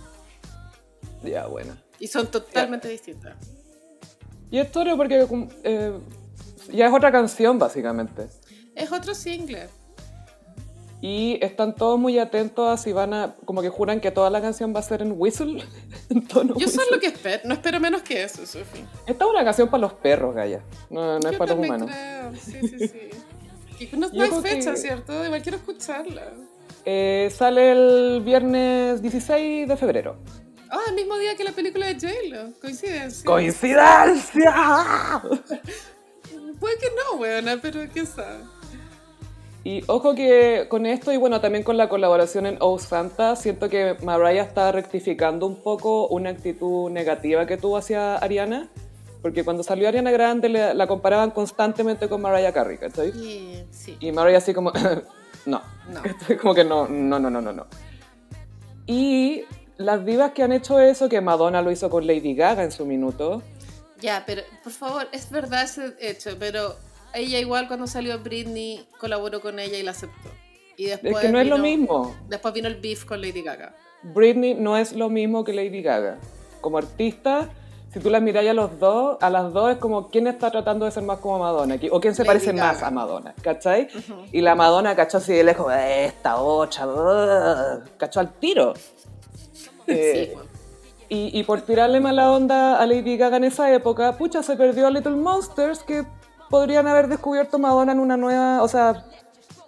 Ya, bueno. Y son totalmente distintas. Y es toro porque eh, ya es otra canción, básicamente. Es otro single. Y están todos muy atentos a si van a... Como que juran que toda la canción va a ser en whistle. en tono Yo whistle. sé lo que espero, no espero menos que eso, Sophie. Esta es una canción para los perros, Gaya. No, no es Yo para los humanos. creo, sí, sí, sí. Y no, no hay fecha, que- ¿cierto? Igual quiero escucharla. Eh, sale el viernes 16 de febrero. Ah, el mismo día que la película de J-Lo. Coincidencia. ¡Coincidencia! Puede que no, weona, pero quién sabe. Y ojo que con esto y bueno, también con la colaboración en Oh Santa, siento que Mariah está rectificando un poco una actitud negativa que tuvo hacia Ariana. Porque cuando salió Ariana Grande le- la comparaban constantemente con Mariah Carey, ¿cachai? Y, sí. Y Mariah así como, no, No. como que no, no, no, no, no, no. Y las divas que han hecho eso, que Madonna lo hizo con Lady Gaga en su minuto, Ya, pero por favor, es verdad ese hecho, pero ella igual cuando salió Britney colaboró con ella y la aceptó. Y después es que no es lo vino- mismo. Después vino el beef con Lady Gaga. Britney no es lo mismo que Lady Gaga. Como artista, si tú las miras a los dos, a las dos es como quién está tratando de ser más como Madonna o quién se Lady parece Gaga. más a Madonna, ¿cachai? Y la Madonna cachó así de lejos, esta otra, uh, cachó al tiro. Eh, sí, bueno. y, y por tirarle mala onda a Lady Gaga en esa época, pucha, se perdió a Little Monsters que podrían haber descubierto Madonna en una nueva, o sea,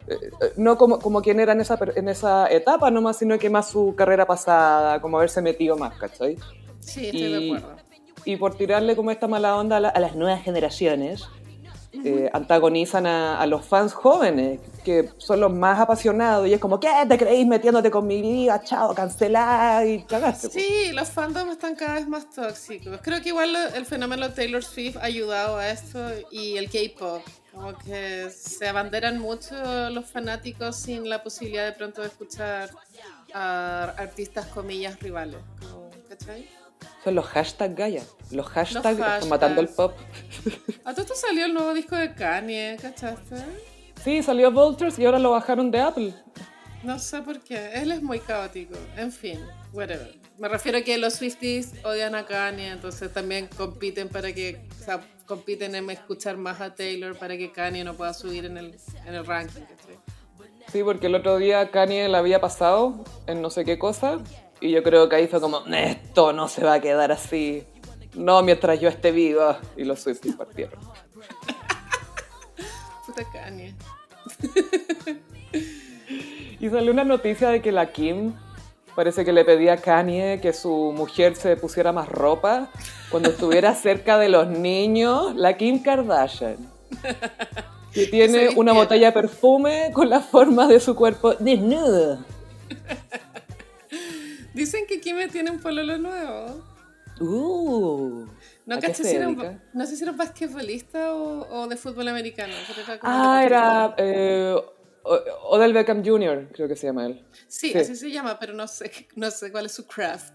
eh, eh, no como, como quien era en esa, en esa etapa nomás, sino que más su carrera pasada, como haberse metido más, ¿cachai? Sí, estoy de y- acuerdo. Y por tirarle como esta mala onda a, la- a las nuevas generaciones, eh, antagonizan a, a los fans jóvenes, que son los más apasionados, y es como, ¿qué te creéis metiéndote con mi vida? Chao, cancelar y cagaste. po". Sí, los fandoms están cada vez más tóxicos. Creo que igual el fenómeno Taylor Swift ha ayudado a esto y el K-pop. Como que se abanderan mucho los fanáticos sin la posibilidad de pronto de escuchar a artistas comillas rivales. Como, ¿Cachai? Son los hashtags Gaia. Los hashtags hashtags. están matando el pop. A todo esto salió el nuevo disco de Kanye, ¿cachaste? Sí, salió Vultures y ahora lo bajaron de Apple. No sé por qué. Él es muy caótico. En fin, whatever. Me refiero a que los Swifties odian a Kanye, entonces también compiten para que, o sea, compiten en escuchar más a Taylor para que Kanye no pueda subir en el, en el ranking. Sí, porque el otro día Kanye la había pasado en no sé qué cosa y yo creo que ahí fue como, esto no se va a quedar así. No mientras yo esté viva. Y los Swifties partieron. Puta Kanye. Y salió una noticia de que la Kim parece que le pedía a Kanye que su mujer se pusiera más ropa cuando estuviera cerca de los niños. La Kim Kardashian. Que tiene una botella de perfume con la forma de su cuerpo desnudo. Dicen que Kim tiene un pololo nuevo. Uh, No, ¿a qué caché se si era, no sé si era un basquetbolista o, o de fútbol americano. era Ah, era eh, Odell Beckham Jr., creo que se llama él. Sí, sí. así se llama, pero no sé, no sé cuál es su craft.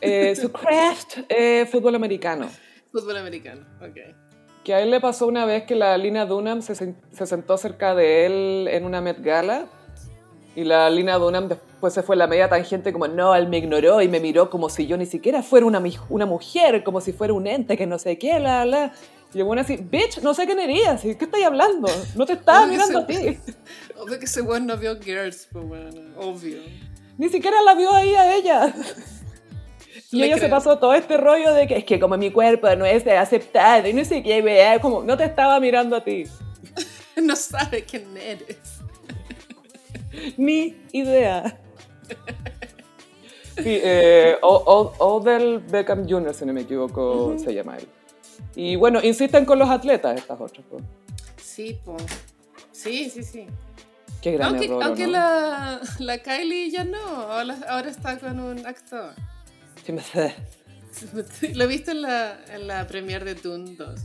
Eh, su craft, eh, fútbol americano. Fútbol americano, ok. Que a él le pasó una vez que la Lina Dunham se, se sentó cerca de él en una Met Gala y la Lina Dunham después se fue a la media tangente como, no, él me ignoró y me miró como si yo ni siquiera fuera una, una mujer, como si fuera un ente que no sé qué, la, la. Y el bueno así, bitch, no sé quién eres, ¿qué estáis hablando? No te estaba mirando a ti. Obvio que ese weón no vio Girls, pues bueno, obvio. Ni siquiera la vio ahí a ella. Y Le ella se pasó todo este rollo de que es que como mi cuerpo no es aceptado y no sé qué, vea, como no te estaba mirando a ti. No sabe quién eres. Ni idea. Sí, eh, O- O- Odell Beckham Jr., si no me equivoco, se llama él. Y bueno, insisten con los atletas estas otras. pues. Sí, po. Sí, sí, sí. Qué gran Aunque, error, ¿o aunque ¿no? la, la Kylie ya no, ahora, ahora está con un actor. Sí, me sé. Lo viste en la, en la premiere de Dune 2.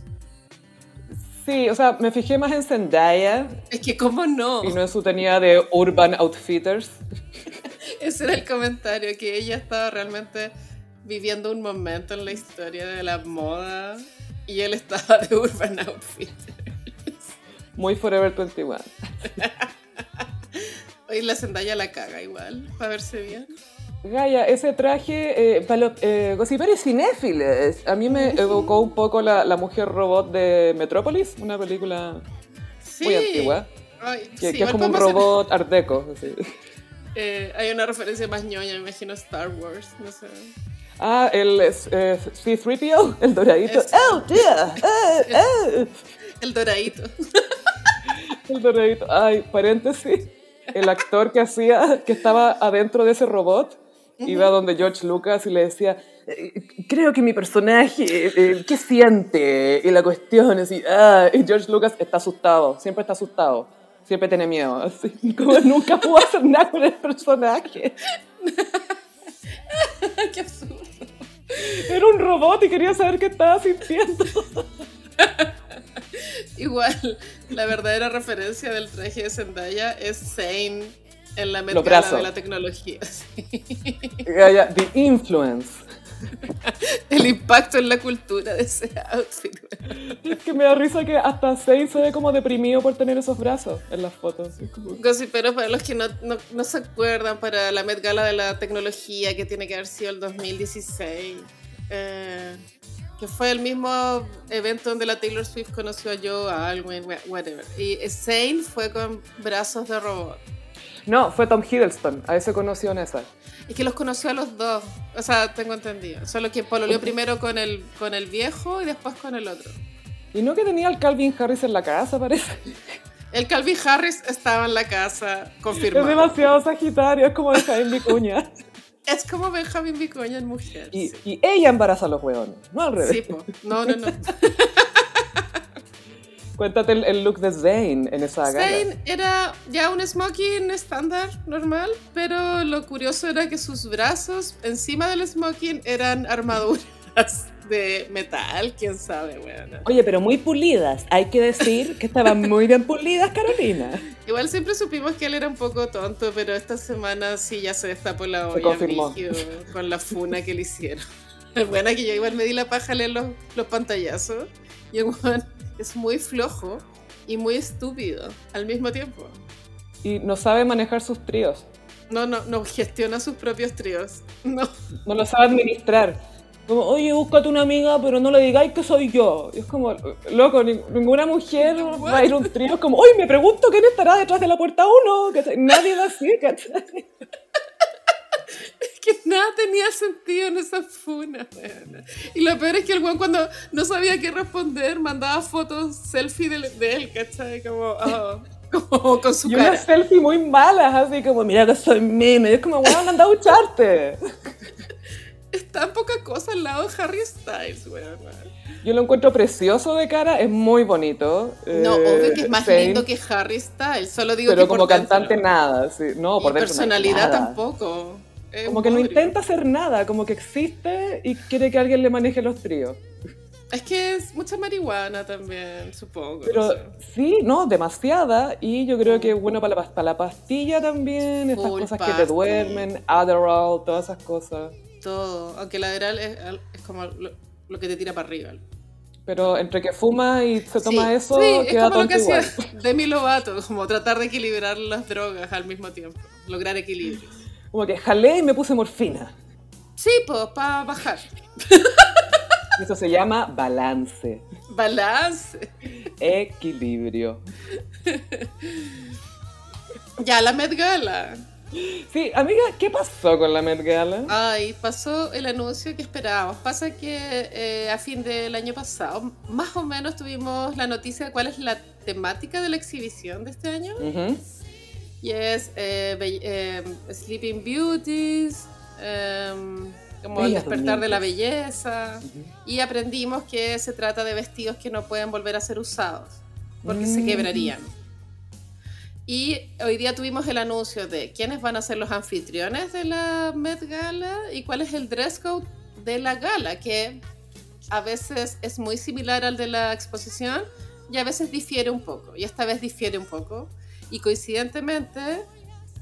Sí, o sea, me fijé más en Zendaya Es que, ¿cómo no? y no en su tenía de Urban Outfitters. Ese era el comentario, que ella estaba realmente viviendo un momento en la historia de la moda y él estaba de Urban Outfitters. Muy Forever 21. Hoy la Zendaya la caga igual, para verse bien. Gaia, ese traje, eh, para los eh, gossiperos cinéfilos, a mí me evocó un poco la, la mujer robot de Metrópolis, una película Sí. muy antigua, Ay, que, sí, que es como un hacer- robot art deco. así. Eh, hay una referencia más ñoña, me imagino Star Wars, no sé. Ah, el eh, C-3PO, el doradito. Eso. ¡Oh, dear! ¡Oh, oh! El doradito. El doradito. Ay, paréntesis. El actor que hacía, que estaba adentro de ese robot, iba donde George Lucas y le decía, "Eh, creo que mi personaje, eh, ¿qué siente? Y la cuestión es, y, ah, y George Lucas está asustado, siempre está asustado, siempre tiene miedo, así, como nunca pudo hacer nada con el personaje. Qué absurdo. Era un robot y quería saber qué estaba sintiendo. Igual, la verdadera referencia del traje de Zendaya es Zane en la Met Los brazos. de la tecnología. sí. The Influence. El impacto en la cultura de ese outfit. Es que me da risa que hasta Zane se ve como deprimido por tener esos brazos en las fotos. Como- Gossiperos, para los que no, no, no se acuerdan, para la Met Gala de la tecnología, que tiene que haber sido el 2016, eh, que fue el mismo evento donde la Taylor Swift conoció a Joe Alwyn, wha- whatever. Y Zane fue con brazos de robot. No, fue Tom Hiddleston, a ese conoció en esa. Es que los conoció a los dos, o sea, tengo entendido. Solo que pololeó primero con el, con el viejo y después con el otro. Y no que tenía al Calvin Harris en la casa, parece. El Calvin Harris estaba en la casa, Es confirmado. demasiado sagitario, es como Jaime Vicuña. Es como Benjamin Vicuña en mujer. Y, sí. y ella embaraza a los hueones, no al revés. Sí, po. No, no, no. Cuéntate el, el look de Zane en esa gala. Zane era ya un smoking estándar, normal, pero lo curioso era que sus brazos encima del smoking eran armaduras de metal, quién sabe, weón. Oye, pero muy pulidas. Hay que decir que estaban muy bien pulidas, Carolina. Igual siempre supimos que él era un poco tonto, pero esta semana sí ya se destapó la Se olla confirmó. brígido con la funa que le hicieron. Es buena que yo igual me di la paja a leer los, los pantallazos y el weón es muy flojo y muy estúpido al mismo tiempo. Y no sabe manejar sus tríos. No, no, no gestiona sus propios tríos. No. No lo sabe administrar. Como, oye, búscate una amiga, pero no le digáis que soy yo. Y es como, loco, ni- ninguna mujer va a ir a un trío. Es como, oye, me pregunto quién estará detrás de la puerta uno. ¿cachai? Nadie va así, ¿cachai? Que nada tenía sentido en esa funa. Y lo peor es que el weón cuando no sabía qué responder, mandaba fotos selfie de, de él, ¿cachai? Como, oh, como con su Y unas cara. selfies muy malas, así como, mira que soy meme. Y es como, bueno, anda a ducharte. Es tan poca cosa al lado de Harry Styles, weón. Yo lo encuentro precioso de cara, es muy bonito. No, Eh, obvio que es más Zayn, lindo que Harry Styles, solo digo Pero que como por dentro. cantante nada, sí. No, Y por personalidad nada. tampoco. Es Como que no intenta hacer nada, como que existe y quiere que alguien le maneje los tríos. Es que es mucha marihuana también, supongo. Pero no sé. sí, no, demasiada. Y yo creo que es bueno para la, pas- para la pastilla también, estas Full cosas que te duermen, Adderall, todas esas cosas. Todo, aunque la Adderall es, es como lo, lo que te tira para arriba. Pero entre que fuma y se toma Sí, eso, sí, es queda como lo que hacía. Demi Lovato, como tratar de equilibrar las drogas al mismo tiempo, lograr equilibrio. Como que jalé y me puse morfina. Sí, pues, para bajar. Eso se llama balance, Balance. equilibrio. Ya, la Met Gala. Sí, amiga, ¿qué pasó con la Met Gala? Ay, pasó el anuncio que esperábamos. Pasa que eh, a fin del año pasado, más o menos tuvimos la noticia de cuál es la temática de la exhibición de este año. Ujú. Y es eh, eh, Sleeping Beauties, em, como el despertar de la belleza. Y aprendimos que se trata de vestidos que no pueden volver a ser usados, porque se Mm. quebrarían. Y hoy día tuvimos el anuncio de quiénes van a ser los anfitriones de la Met Gala y cuál es el dress code de la gala, que a veces es muy similar al de la exposición y a veces difiere un poco. Y esta vez difiere un poco. Y coincidentemente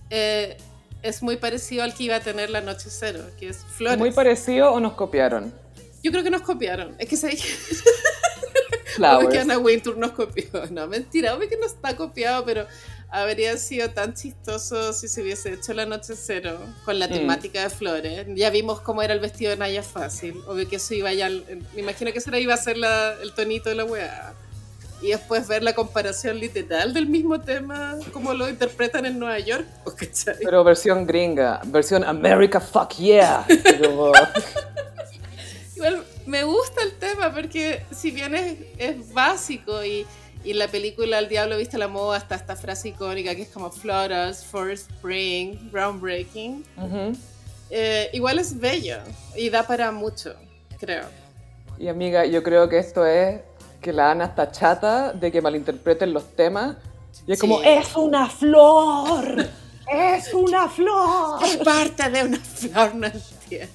eh, es muy parecido al que iba a tener la noche cero, que es flores. ¿Muy parecido o nos copiaron? Yo creo que nos copiaron. Es que se Flowers. que Anna Wintour nos copió. No, mentira, obvio que no está copiado, pero habría sido tan chistoso si se hubiese hecho la noche cero con la Mm. temática de flores. Ya vimos cómo era el vestido de Naya Fácil. Obvio que eso iba ya. Me imagino que eso iba a ser la- el tonito de la weá. Y después ver la comparación literal del mismo tema, como lo interpretan en Nueva York. pues, ¿cachai? Pero versión gringa, versión America fuck yeah. Igual me gusta el tema porque si bien es, es básico y, y en la película El Diablo Viste la Moda está esta frase icónica que es como Florals for Spring, groundbreaking, eh, igual es bello y da para mucho, creo. Y amiga, yo creo que esto es que la Ana está chata de que malinterpreten los temas. Y es como, Sí. es una flor, es una flor. Es parte de una flor, no entiendo.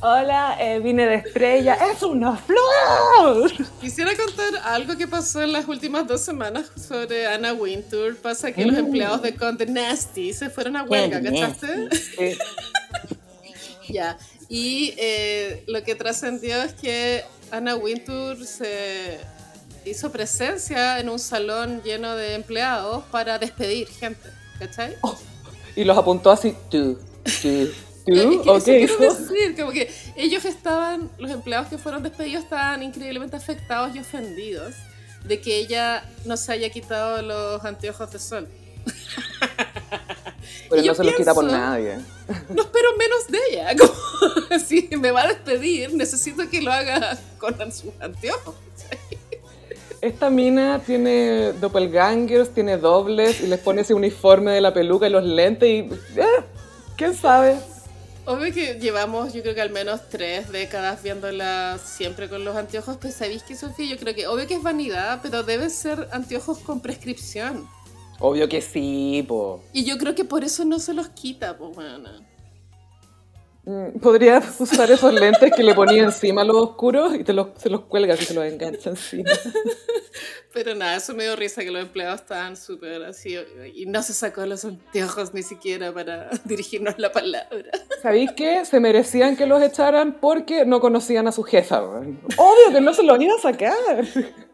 Hola, eh, vine de estrella, es una flor. Quisiera contar algo que pasó en las últimas dos semanas sobre Anna Wintour. Pasa que los Mm. empleados de Conde Nasty se fueron a huelga, ¿cachaste? Sí. Ya, y eh, lo que trascendió es que Anna Wintour se hizo presencia en un salón lleno de empleados para despedir gente, ¿cachai? Y los apuntó así, tú, tú, tú, quiero hijo. decir, como que ellos estaban, los empleados que fueron despedidos estaban increíblemente afectados y ofendidos de que ella no se haya quitado los anteojos de sol. Pero Y no se los quita por nadie. No espero menos de ella. Como, si me va a despedir, necesito que lo haga con sus anteojos. Esta mina tiene doppelgangers, tiene dobles y les pone ese uniforme de la peluca y los lentes y... eh, ¿Quién sabe? Obvio que llevamos, yo creo que al menos tres décadas viéndola siempre con los anteojos, pues sabéis que Sofía, yo creo que, obvio que es vanidad, pero debe ser anteojos con prescripción. Obvio que sí, po. Y yo creo que por eso no se los quita, pues bueno. Mm, Podría usar esos lentes que le ponía encima a los oscuros y te los, se los cuelgas y se los engancha encima. Pero nada, eso me dio risa que los empleados estaban súper así y no se sacó los anteojos ni siquiera para dirigirnos la palabra. ¿Sabéis qué? Se merecían que los echaran porque no conocían a su jefa. Obvio que no se los iba a sacar.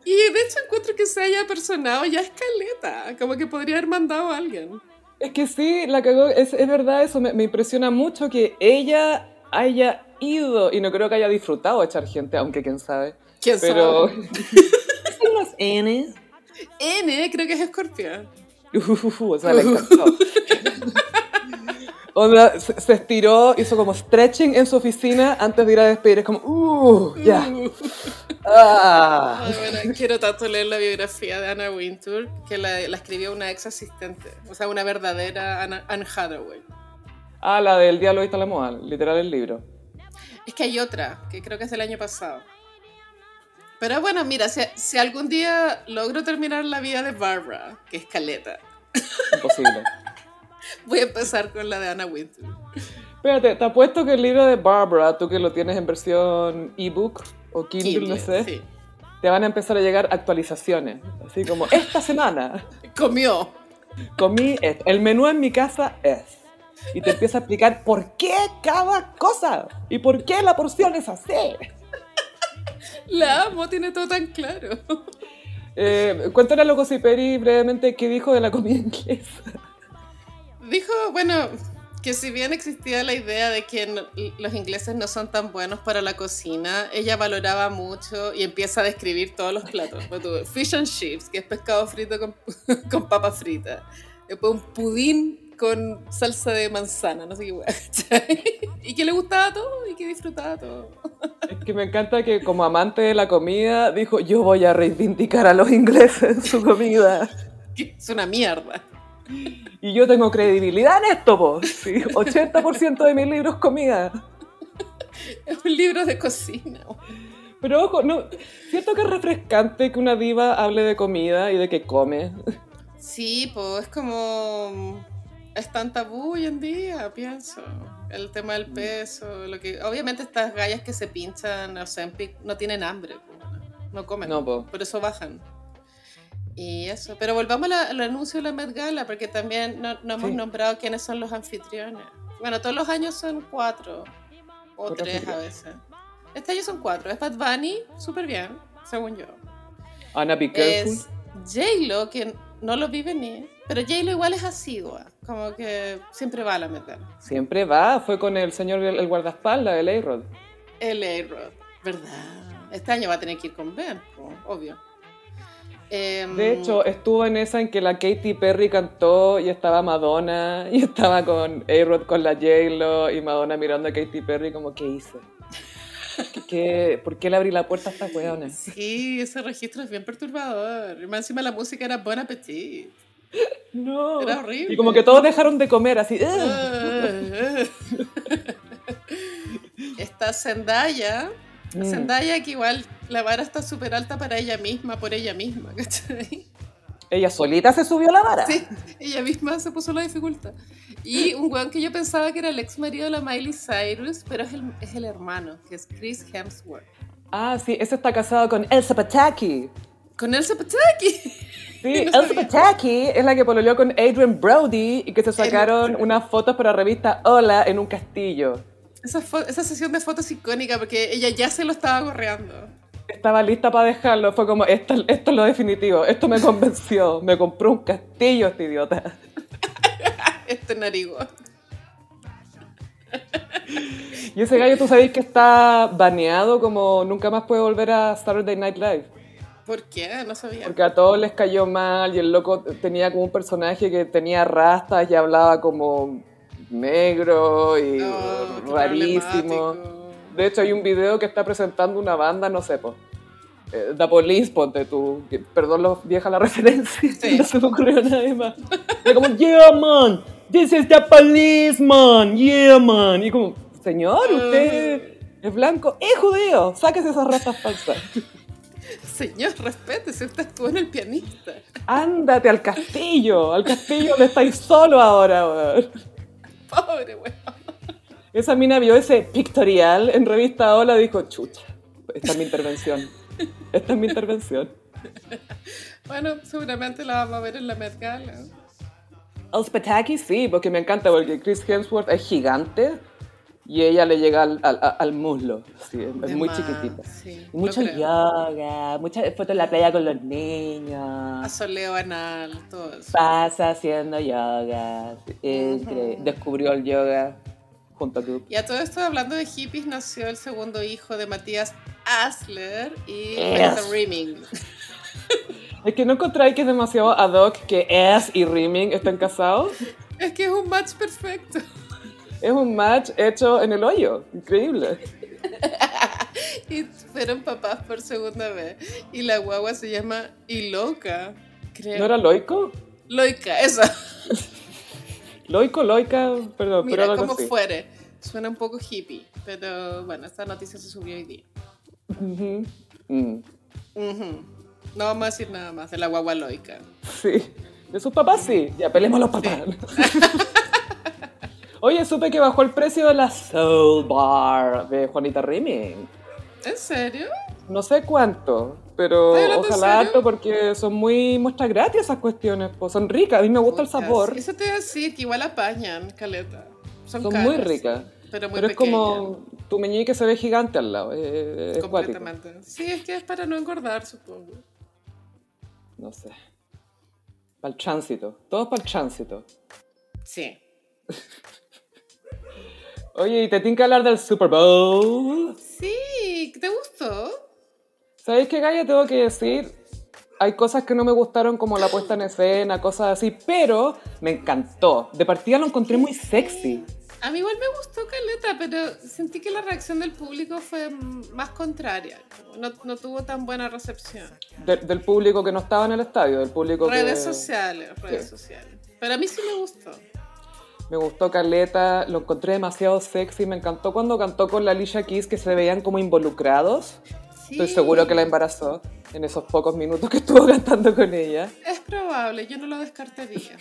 Y de hecho encuentro que se haya personado ya escaleta, como que podría haber mandado a alguien. Es que sí, la cagó, es, es verdad eso, me, me impresiona mucho que ella haya ido, y no creo que haya disfrutado de echar gente, aunque quién sabe. ¿Quién Pero... sabe? ¿Son los N? N, creo que es escorpión. Uh, o sea, le encantó. Onda, se, se estiró, hizo como stretching en su oficina antes de ir a despedir. Es como, uh, ya. Uh. Ah. Ay, bueno, quiero tanto leer la biografía de Anna Wintour, que la, la escribió una ex asistente, o sea, una verdadera Anna, Anne Hathaway. Ah, la del Vista a la Moda, literal el libro. Es que hay otra, que creo que es del año pasado. Pero bueno, mira, si, si algún día logro terminar la vida de Barbara, que es Caleta, Imposible. voy a empezar con la de Anna Wintour. Espérate, te apuesto que el libro de Barbara, tú que lo tienes en versión ebook o Kindle, no sé, sí. te van a empezar a llegar actualizaciones. Así como, esta semana Comió. comí esto. El menú en mi casa es. Y te empieza a explicar por qué cada cosa y por qué la porción es así. La amo, tiene todo tan claro. Eh, cuéntale a Loco Peri brevemente qué dijo de la comida inglesa. Dijo, bueno, que si bien existía la idea de que no- los ingleses no son tan buenos para la cocina, ella valoraba mucho y empieza a describir todos los platos. Fish and chips, que es pescado frito con, con papa frita. Después un pudín con salsa de manzana, no sé qué. Y que le gustaba todo y que disfrutaba todo. Es que me encanta que como amante de la comida dijo, yo voy a reivindicar a los ingleses en su comida. Es una mierda. Y yo tengo credibilidad en esto, po. Sí, 80% de mis libros comida. Es un libro de cocina. Pero ojo, no, siento que es refrescante que una diva hable de comida y de que come. Sí, pues es como. Es tan tabú hoy en día, pienso. El tema del peso. Lo que, obviamente, estas gallas que se pinchan Ozempic no tienen hambre, pues, no comen. No, po. Por eso bajan. Y eso. Pero volvamos al anuncio de la Met Gala, porque también no, no hemos Sí. nombrado quiénes son los anfitriones. Bueno, todos los años son cuatro. O tres a veces. Este año son cuatro. Es Bad Bunny, súper bien, según yo. Ana, be careful. Es J-Lo, que no lo vi venir, pero J-Lo igual es asidua, como que siempre va a la meta. Siempre va, fue con el señor el, el guardaespaldas, el A-Rod. El A-Rod, ¿verdad? Este año va a tener que ir con Ben, obvio. Em, De hecho, estuvo en esa en que la Katy Perry cantó y estaba Madonna y estaba con A-Rod con la J-Lo y Madonna mirando a Katy Perry como, ¿qué hice? ¿Qué, qué- por qué le abrí la puerta a esta weona? Sí, ese registro es bien perturbador. Y más encima la música era Bon Appetit. No. Era horrible. Y como que todos dejaron de comer así. "Ugh". Ah. Está Zendaya. Mm. Zendaya que igual la vara está súper alta para ella misma, por ella misma, ¿cachai? Ella solita se subió la vara. Sí, ella misma se puso la dificultad. Y un weón que yo pensaba que era el ex marido de la Miley Cyrus, pero es el, es el hermano, que es Chris Hemsworth. Ah, sí, ese está casado con Elsa Pataki. Con Elsa Pataki. Sí, No Elsa. Pataki es la que pololeó con Adrian Brody y que se sacaron El- unas fotos para la revista Hola en un castillo. Esa, esa sesión de fotos icónica porque ella ya se lo estaba gorreando. Estaba lista para dejarlo, fue como, esto, esto es lo definitivo, esto me convenció, me compró un castillo este idiota. Este narigón. Y ese gallo, tú sabes que está baneado, como nunca más puede volver a Saturday Night Live. ¿Por qué? No sabía. Porque a todos les cayó mal y el loco tenía como un personaje que tenía rastas y hablaba como negro y Oh, rarísimo. De hecho, hay un video que está presentando una banda, no sé. Eh, The Police, ponte tú. Perdón, lo vieja la referencia. Sí. No se me ocurrió nada más. Era como, yeah, man. This is the police, man. Yeah, man. Y como, señor, usted es blanco y judío. Sáquese esas rastas falsas. Señor, respétese, usted estuvo en el pianista. Ándate al castillo. Al castillo donde estáis solo ahora, weón. Pobre weón. Esa mina vio ese pictorial en revista Hola y dijo, chucha, esta es mi intervención. Esta es mi intervención. Bueno, seguramente la vamos a ver en la Met Gala. El Spetaki sí, porque me encanta, porque Chris Hemsworth es gigante y ella le llega al, al- al muslo. Sí, es muy más, chiquitita. sí, mucho yoga, muchas fotos en la playa con los niños. Asoleo anal, todo eso. Pasa haciendo yoga. Descubrió el yoga junto a Goop. Y a todo esto, hablando de hippies, nació el segundo hijo de Matías Asler y. Juanita Rimming. Es que no encontráis que es demasiado ad hoc que Es y Rimming están casados. Es que es un match perfecto. Es un match hecho en el hoyo. Increíble. Y fueron papás por segunda vez. Y la guagua se llama Iloca, creo. ¿No era loico? Loica, esa. Loico, loica, perdón, Mira, pero como así. fuere. Suena un poco hippie, pero bueno, esta noticia se subió hoy día. Ujú. Mm, Ujú. No vamos a decir nada más de la guagua loica. Sí. De sus papás sí. Ya pelemos a los papás. Oye, supe que bajó el precio de la Soul Bar de Juanita Rimming. ¿En serio? No sé cuánto, pero ¿Estás hablando en ojalá harto porque son muy muestra gratis esas cuestiones. Pues son ricas, a mí me gusta el sabor. Eso te iba a decir, que igual apañan, caleta. Son, Son caras, muy ricas. Pero muy Pero es como tu meñique se ve gigante al lado. eh. Completamente. Sí, es que es para no engordar, supongo. No sé. Para el tránsito. Todo para el tránsito. Sí. Oye, ¿y te que hablar del Super Bowl? Sí, ¿te gustó? ¿Sabéis qué, Gaya? Tengo que decir, hay cosas que no me gustaron como la puesta en escena, cosas así, pero me encantó. De partida lo encontré muy sexy. A mí igual me gustó Caleta, pero sentí que la reacción del público fue más contraria. No, no tuvo tan buena recepción. De- del público que no estaba en el estadio, del público Redes que... sociales, redes Sí. sociales. Pero a mí sí me gustó. Me gustó Caleta, lo encontré demasiado sexy, me encantó cuando cantó con la Alicia Keys que se veían como involucrados. Sí, Estoy seguro que la embarazó en esos pocos minutos que estuvo cantando con ella. Es probable, yo no lo descartaría.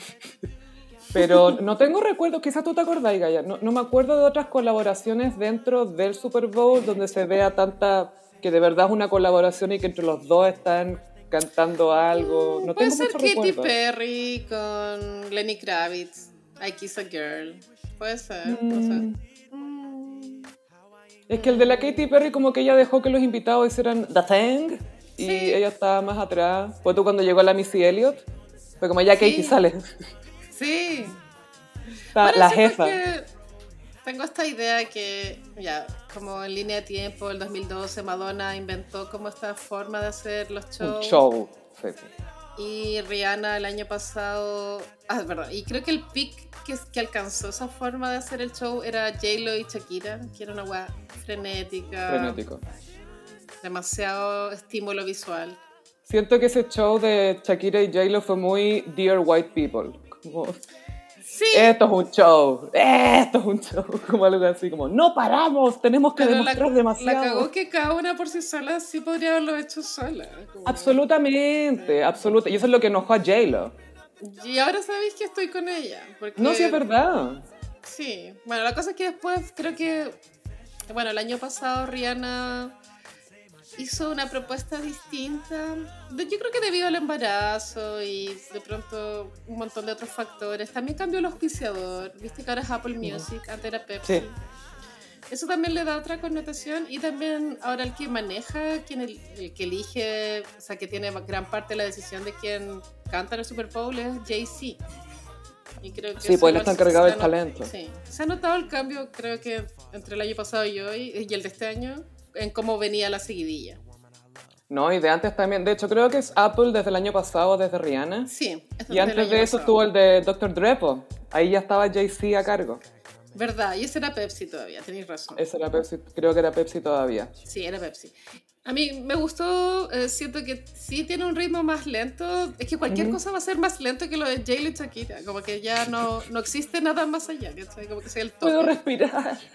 Pero no tengo recuerdos, quizás tú te acordás, Gaya. No, no me acuerdo de otras colaboraciones dentro del Super Bowl donde se vea tanta. que de verdad es una colaboración y que entre los dos están cantando algo. No Puede tengo ser mucho Katy recuerdo. Perry con Lenny Kravitz, I Kiss a Girl. Puede ser. Mm, Mm. Es que el de la Katy Perry, como que ella dejó que los invitados hicieran The Thing y Sí. ella estaba más atrás. Fue tú cuando llegó la Missy Elliott. Fue como ya Katy Sí. sale. Sí, Está Bueno, la jefa. tengo esta idea que, ya, como en línea de tiempo, el 2012, Madonna inventó como esta forma de hacer los Un shows. show. Sí, sí. Y Rihanna el año pasado, ah, perdón, y creo que el pic que, que alcanzó esa forma de hacer el show era J-Lo y Shakira, que era una weá frenética, Frenético. demasiado estímulo visual. Siento que ese show de Shakira y J-Lo fue muy Dear White People. Como, Sí, esto es un show, esto es un show. Como algo así, como, no paramos, tenemos que pero la, demostrar la demasiado. cagó que cada una por sí sola sí podría haberlo hecho sola. como- Absolutamente, absolutamente. Y eso es lo que enojó a J-Lo. Y ahora sabéis que estoy con ella. Porque, No, sí es verdad. Sí. Bueno, la cosa es que después creo que. Bueno, el año pasado Rihanna hizo una propuesta distinta. Yo creo que debido al embarazo y de pronto un montón de otros factores. También cambió el auspiciador. Viste que ahora es Apple Music, antes era Pepsi. Sí. Eso también le da otra connotación y también ahora el que maneja, quien el, el que elige, o sea, que tiene gran parte de la decisión de quién canta en el Super Bowl es Jay-Z. Y creo que Sí, pues él está encargado del talento. Sí, se ha notado el cambio, creo que entre el año pasado y hoy, y el de este año, en cómo venía la seguidilla. No, y de antes también. De hecho, creo que es Apple desde el año pasado, desde Rihanna. Sí, Y es del antes de eso pasado. estuvo el de Dr. Dre, po. Ahí ya estaba Jay-Z a cargo. Verdad, y ese era Pepsi todavía, tenéis razón. Ese era Pepsi, creo que era Pepsi todavía. Sí, era Pepsi. A mí me gustó, eh, siento que sí tiene un ritmo más lento. Es que cualquier cosa va a ser más lento que lo de J-Lo y Shakira. Como que ya no, no existe nada más allá, ¿cachai? Como que sea el Puedo tope. respirar.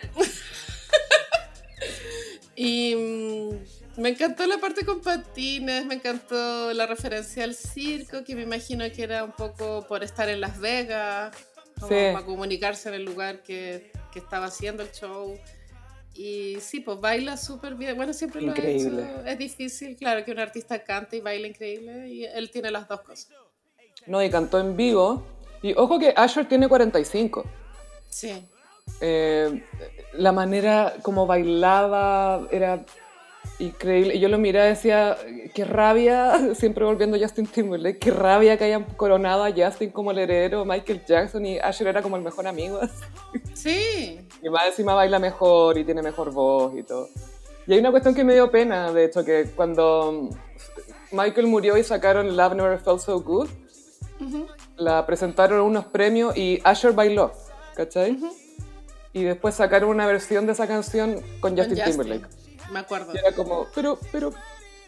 Y mm, me encantó la parte con patines, me encantó la referencia al circo, que me imagino que era un poco por estar en Las Vegas, como Sí. para comunicarse en el lugar que, que estaba haciendo el show. Y sí, pues baila súper bien. Bueno, siempre lo hecho. Es difícil, claro, que un artista cante y baile increíble. Y él tiene las dos cosas. No, y cantó en vivo. Y ojo que Asher tiene 45. Sí. Eh, la manera como bailaba era increíble. Y yo lo miraba y decía, qué rabia, siempre volviendo a Justin Timberlake, qué rabia que hayan coronado a Justin como el heredero, Michael Jackson y Asher era como el mejor amigo. Sí. Y más encima baila mejor y tiene mejor voz y todo. Y hay una cuestión que me dio pena, de hecho, que cuando Michael murió y sacaron Love Never Felt So Good, la presentaron unos premios y Asher bailó, ¿cachai? Y después sacaron una versión de esa canción con Justin, Timberlake. Me acuerdo. Y era como, pero, pero,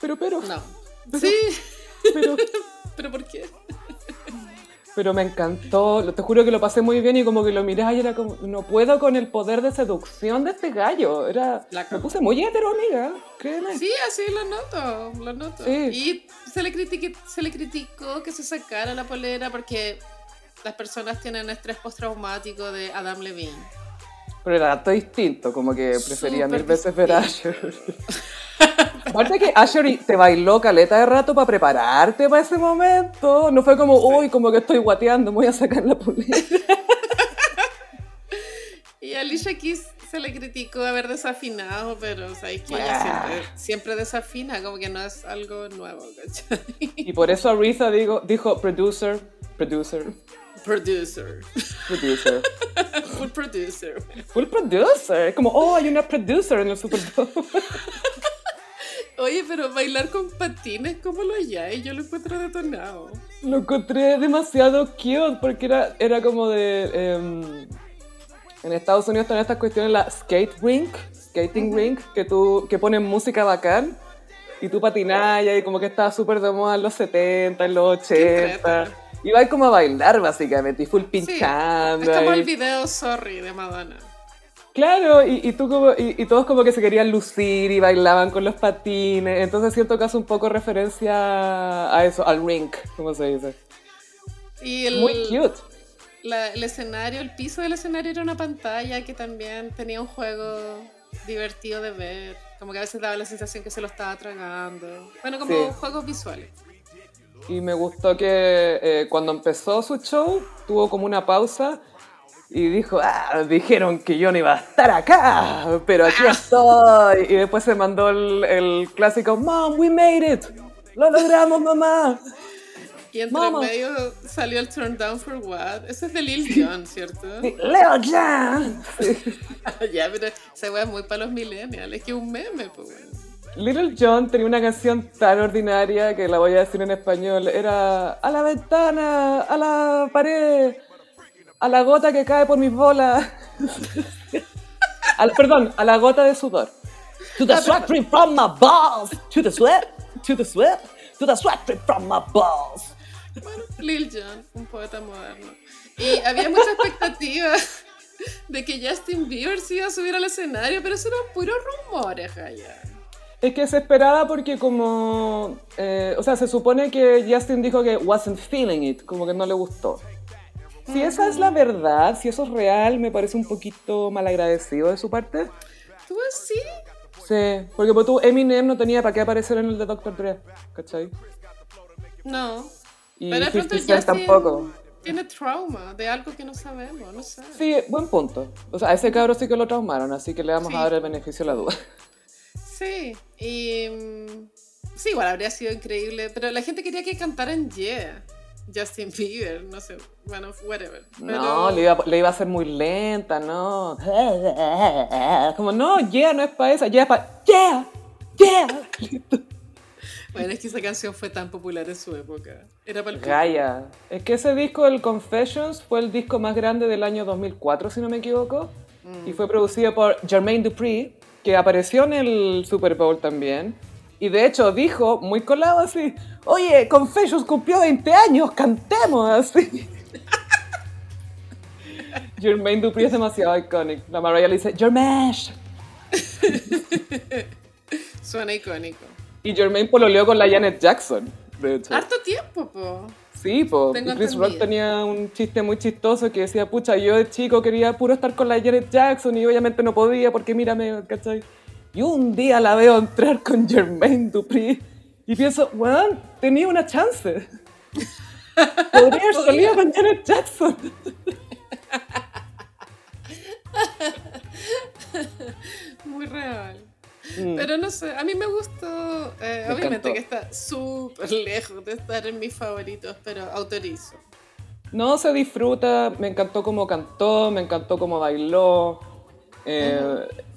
pero, pero. No. sí. Pero, pero ¿por qué? pero me encantó, te juro que lo pasé muy bien y como que lo miré y era como, no puedo con el poder de seducción de este gallo. Era, me puse muy hetero, amiga, créeme. Sí, así lo noto, lo noto. Y se le, se le criticó que se sacara la polera porque las personas tienen estrés postraumático de Adam Levine. Pero era todo distinto, como que prefería mil veces ver a Asher. Aparte que Asher te bailó caleta de rato para prepararte para ese momento. No fue como, uy, como que estoy guateando, me voy a sacar la polera. y a Alicia Keys se le criticó haber desafinado, pero sabéis que ella siempre, siempre, desafina, como que no es algo nuevo, ¿cachai? Y por eso Aretha digo, dijo producer, producer. Producer. Producer. Full producer. Full producer. Como, oh, hay una producer en el Super Bowl. Oye, pero bailar con patines, ¿cómo lo hay? Yo lo encuentro detonado. Lo encontré demasiado cute porque era, era como de... Em, en Estados Unidos están estas cuestiones, la skate rink, skating rink, que, tú, que ponen música bacán y tú patinás y como que estaba súper de moda en los 70, en los 80. Y va como a bailar básicamente y full pinchando. es como el video Sorry de Madonna. Claro, y, tú como, y, todos como que se querían lucir y bailaban con los patines. Entonces siento que hace un poco referencia a eso, al rink, como se dice. Y el, Muy cute. el escenario, el piso del escenario era una pantalla que también tenía un juego divertido de ver. Como que a veces daba la sensación que se lo estaba tragando. Bueno, como juegos visuales. Y me gustó que eh, cuando empezó su show tuvo como una pausa y dijo, ah, dijeron que yo no iba a estar acá, pero aquí estoy. Y después se mandó el, clásico, Mom, we made it. Lo logramos, mamá. Y entre medio salió el Turn Down for What. Ese es de Lil Jon, ¿cierto? Leo Jon. ya, pero ese weá es muy para los millennials. Es que es un meme, pues. Little John tenía una canción tan ordinaria que la voy a decir en español. Era a la ventana, a la pared, a la gota que cae por mis bolas. perdón, a la gota de sudor. To the sweat drip from my balls. To the sweat, to the sweat, to the sweat drip from my balls. Bueno, Lil Jon, un poeta moderno. Y había mucha expectativa de que Justin Bieber se iba a subir al escenario, pero eso eran puros rumores, Jaya. Es que se esperaba porque como... Eh, o sea, se supone que Justin dijo que wasn't feeling it, como que no le gustó. Si esa es la verdad, si eso es real, me parece un poquito malagradecido de su parte. ¿Tú sí? Sí, porque pues, tú, Eminem no tenía para qué aparecer en el de Dr. Dre, ¿cachai? No. Y Pero 50 Cent tampoco. Tiene trauma de algo que no sabemos, no sé. Sí, buen punto. O sea, a ese cabro sí que lo traumaron, así que le vamos a dar el beneficio de la duda. Sí, y. Mm, sí, igual habría sido increíble. Pero la gente quería que cantaran Yeah. Justin Bieber, no sé, bueno, whatever. No, le iba, le iba, a hacer muy lenta, no. Como, no, yeah, no es para esa, yeah es para. ¡Yeah! ¡Yeah! Bueno, es que esa canción fue tan popular en su época. Era para el Gaia. Es que ese disco, el Confessions, fue el disco más grande del año 2004, si no me equivoco. Y fue producido por Jermaine Dupri, que apareció en el Super Bowl también. Y de hecho dijo, muy colado así, oye, Confessions cumplió 20 años, cantemos así. Jermaine Dupri es demasiado icónico. La Mariah le dice, Jermaine. Suena icónico. Y Jermaine pololeó con la Janet Jackson, de hecho. Harto tiempo, po. Sí, po. Chris Rock tenía un chiste muy chistoso que decía, pucha, yo de chico quería puro estar con la Janet Jackson y obviamente no podía porque mírame, ¿cachai? Y un día la veo entrar con Jermaine Dupri y pienso, bueno, tenía una chance. Podría haber salido con Janet Jackson. Muy real. Mm. Pero no sé, a mí me gustó. eh, Me obviamente encantó. que está súper lejos de estar en mis favoritos, pero autorizo. No, se disfruta, me encantó cómo cantó, me encantó cómo bailó. Eh,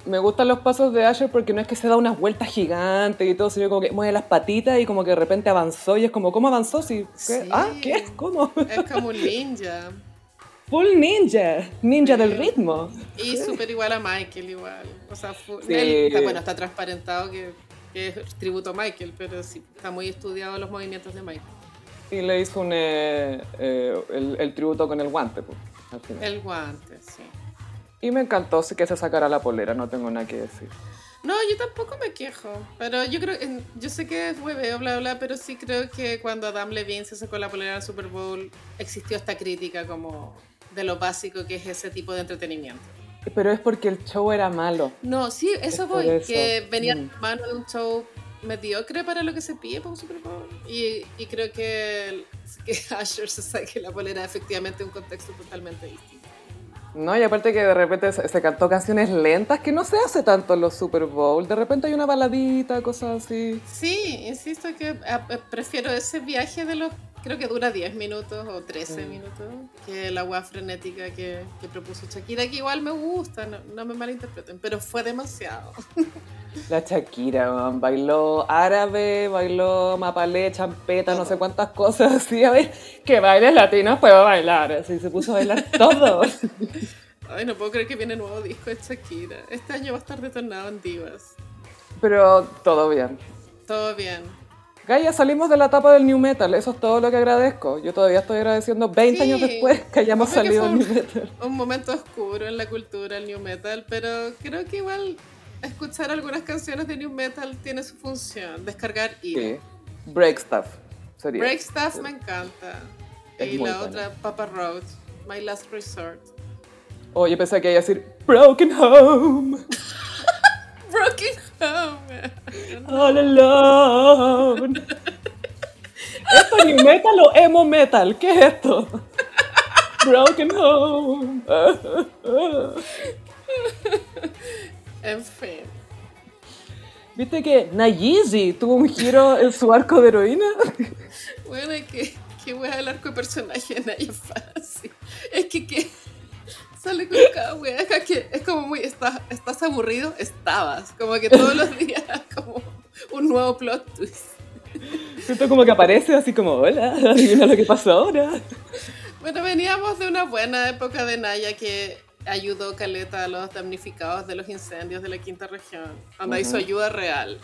Me gustan los pasos de Asher porque no es que se da unas vueltas gigantes y todo, sino como que mueve las patitas y como que de repente avanzó y es como, ¿cómo avanzó? Sí, ¿qué? Sí. ¿Ah? ¿Qué? ¿Cómo? Es como un ninja. Full ninja, ninja Sí. del ritmo. Y súper igual a Michael, igual. O sea, fu- Sí. él- está, bueno, está transparentado que, que es tributo a Michael, pero sí, está muy estudiado los movimientos de Michael. Y le hizo un, eh, eh, el, el tributo con el guante, pues, al final. El guante, sí. Y me encantó que se sacara la polera, no tengo nada que decir. No, yo tampoco me quejo, pero yo creo, yo sé que es hueveo, bla, bla, pero sí creo que cuando Adam Levine se sacó la polera el Super Bowl, existió esta crítica como de lo básico que es ese tipo de entretenimiento. Pero es porque el show era malo. No, sí, eso Es voy, eso. que venía Mm. mano de un show mediocre para lo que se pide para un Super Bowl. Y, y creo que, que Asher se saque la polera efectivamente en un contexto totalmente distinto. No, y aparte que de repente se, se cantó canciones lentas que no se hace tanto en los Super Bowl. De repente hay una baladita, cosas así. Sí, insisto que a- a- prefiero ese viaje de los, creo que dura 10 minutos o 13 Mm. minutos, que la agua frenética que, que propuso Shakira, que igual me gusta, no, no me malinterpreten, pero fue demasiado. La Shakira, man, bailó árabe, bailó mapalé, champeta, no sé cuántas cosas así. A ver, que bailes latinos puedo bailar. Así se puso a bailar todo. Ay, no puedo creer que viene nuevo disco de Shakira. Este año va a estar detonado en divas. Pero todo bien. Todo bien. Gaia, salimos de la etapa del New Metal, eso es todo lo que agradezco. Yo todavía estoy agradeciendo 20 Sí. años después que hayamos salido del New Metal. Un momento oscuro en la cultura, el new metal, pero creo que igual escuchar algunas canciones de new metal tiene su función, descargar y Sí. Break Stuff sería. Break Stuff me encanta. Es y la buena. otra, Papa Road, My Last Resort. Oh, yo pensé que iba a decir Broken Home, Broken Home. All Alone. ¿Esto es New Metal o Emo Metal? ¿Qué es esto? Broken Home. En fin. ¿Viste que Nayeezy tuvo un giro en su arco de heroína? Bueno, es que, que wea el arco de personaje de Naya fácil. Es que, que sale con cada wea que es como muy, estás, estás aburrido, estabas. Como que todos los días como un nuevo plot twist. Siento como que aparece así como, hola, adivina lo que pasó ahora. Bueno, veníamos de una buena época de Naya que ayudó Caleta a los damnificados de los incendios de la quinta región. Donde Ujú. hizo ayuda real.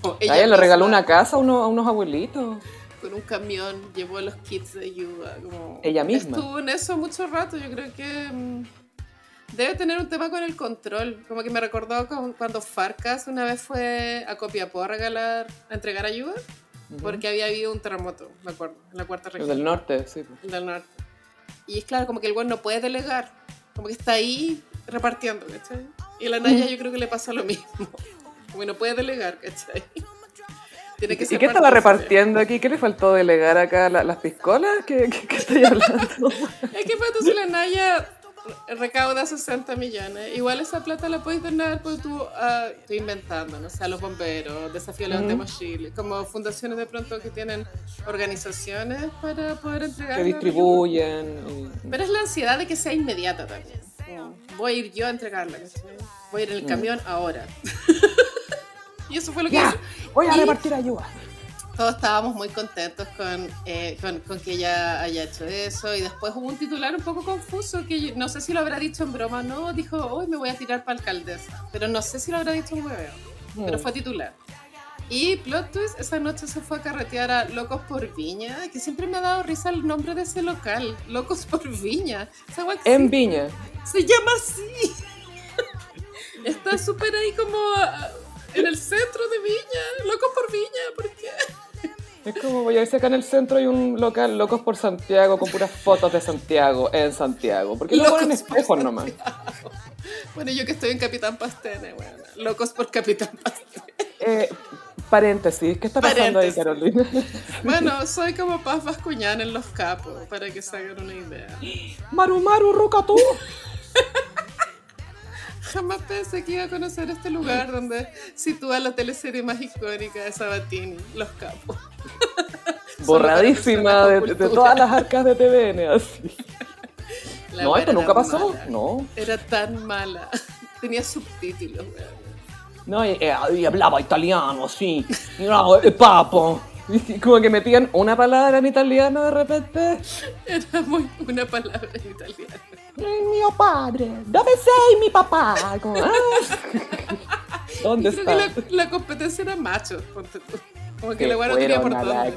Como Ella le regaló una casa a, uno- a unos abuelitos. Con un camión llevó los kits de ayuda. Como Ella misma. Estuvo en eso mucho rato. Yo creo que mm, debe tener un tema con el control. Como que me recordó con- cuando Farcas una vez fue a Copiapó a regalar, a entregar ayuda. Porque había habido un terremoto, me acuerdo, en la cuarta El región. del norte, sí. el del norte. Y es claro, como que el güey no puede delegar, como que está ahí repartiendo, ¿cachai? Y a la Naya yo creo que le pasa lo mismo. Como que no puede delegar, ¿cachai? Tiene que ¿Y qué estaba repartiendo aquí? ¿Qué le faltó delegar acá? ¿La- ¿Las piscolas? ¿Qué, qué, qué estoy hablando? Es que pues, entonces la Naya recauda 60 millones. Igual esa plata la puedes donar, pues tú, ah, estoy inventando, no sé, a los bomberos, Desafío Levantemos Chile, como fundaciones de pronto que tienen organizaciones para poder entregar. que distribuyen. Pero es la ansiedad de que sea inmediata también. Como, voy a ir yo a entregarla. ¿cachai? Voy a ir en el Mm. camión ahora. y eso fue lo que Ya, hizo. voy a Y- repartir ayuda. Todos estábamos muy contentos con, eh, con, con que ella haya hecho eso. Y después hubo un titular un poco confuso que yo- no sé si lo habrá dicho en broma o no. Dijo, hoy me voy a tirar para alcaldesa. Pero no sé si lo habrá dicho en hueveo. Pero Mm. fue titular. Y plot twist, esa noche se fue a carretear a Locos por Viña, que siempre me ha dado risa el nombre de ese local, Locos por Viña. En. Viña. Se llama así. Está súper ahí como ah, en el centro de Viña, Locos por Viña, ¿por qué? Es como, voy a ver acá en el centro hay un local, Locos por Santiago, con puras fotos de Santiago, en Santiago. Porque no ponen espejos nomás. Bueno, yo que estoy en Capitán Pastene, bueno, Locos por Capitán Pastene. Eh, paréntesis, ¿qué está pasando ahí, Paréntesis. Carolina? Bueno, soy como Paz Bascuñán en Los Capos, para que se hagan una idea. Maru Maru Rucatú. Jamás pensé que iba a conocer este lugar donde sitúa la teleserie más icónica de Sabatini, Los Capos. Borradísima de, de, todas las arcas de TVN, así. La no, esto nunca pasó. mala. No. Era tan mala. Tenía subtítulos, weón. No, y, eh, y hablaba italiano, así. Y no, eh, papo. Como que metían una palabra en italiano de repente. Era muy una palabra en italiano. "Eh, Mio padre, ¿dónde sei mi papá? Como, ah. ¿Dónde creo está? que la, la competencia era tú. Como que la no tenía por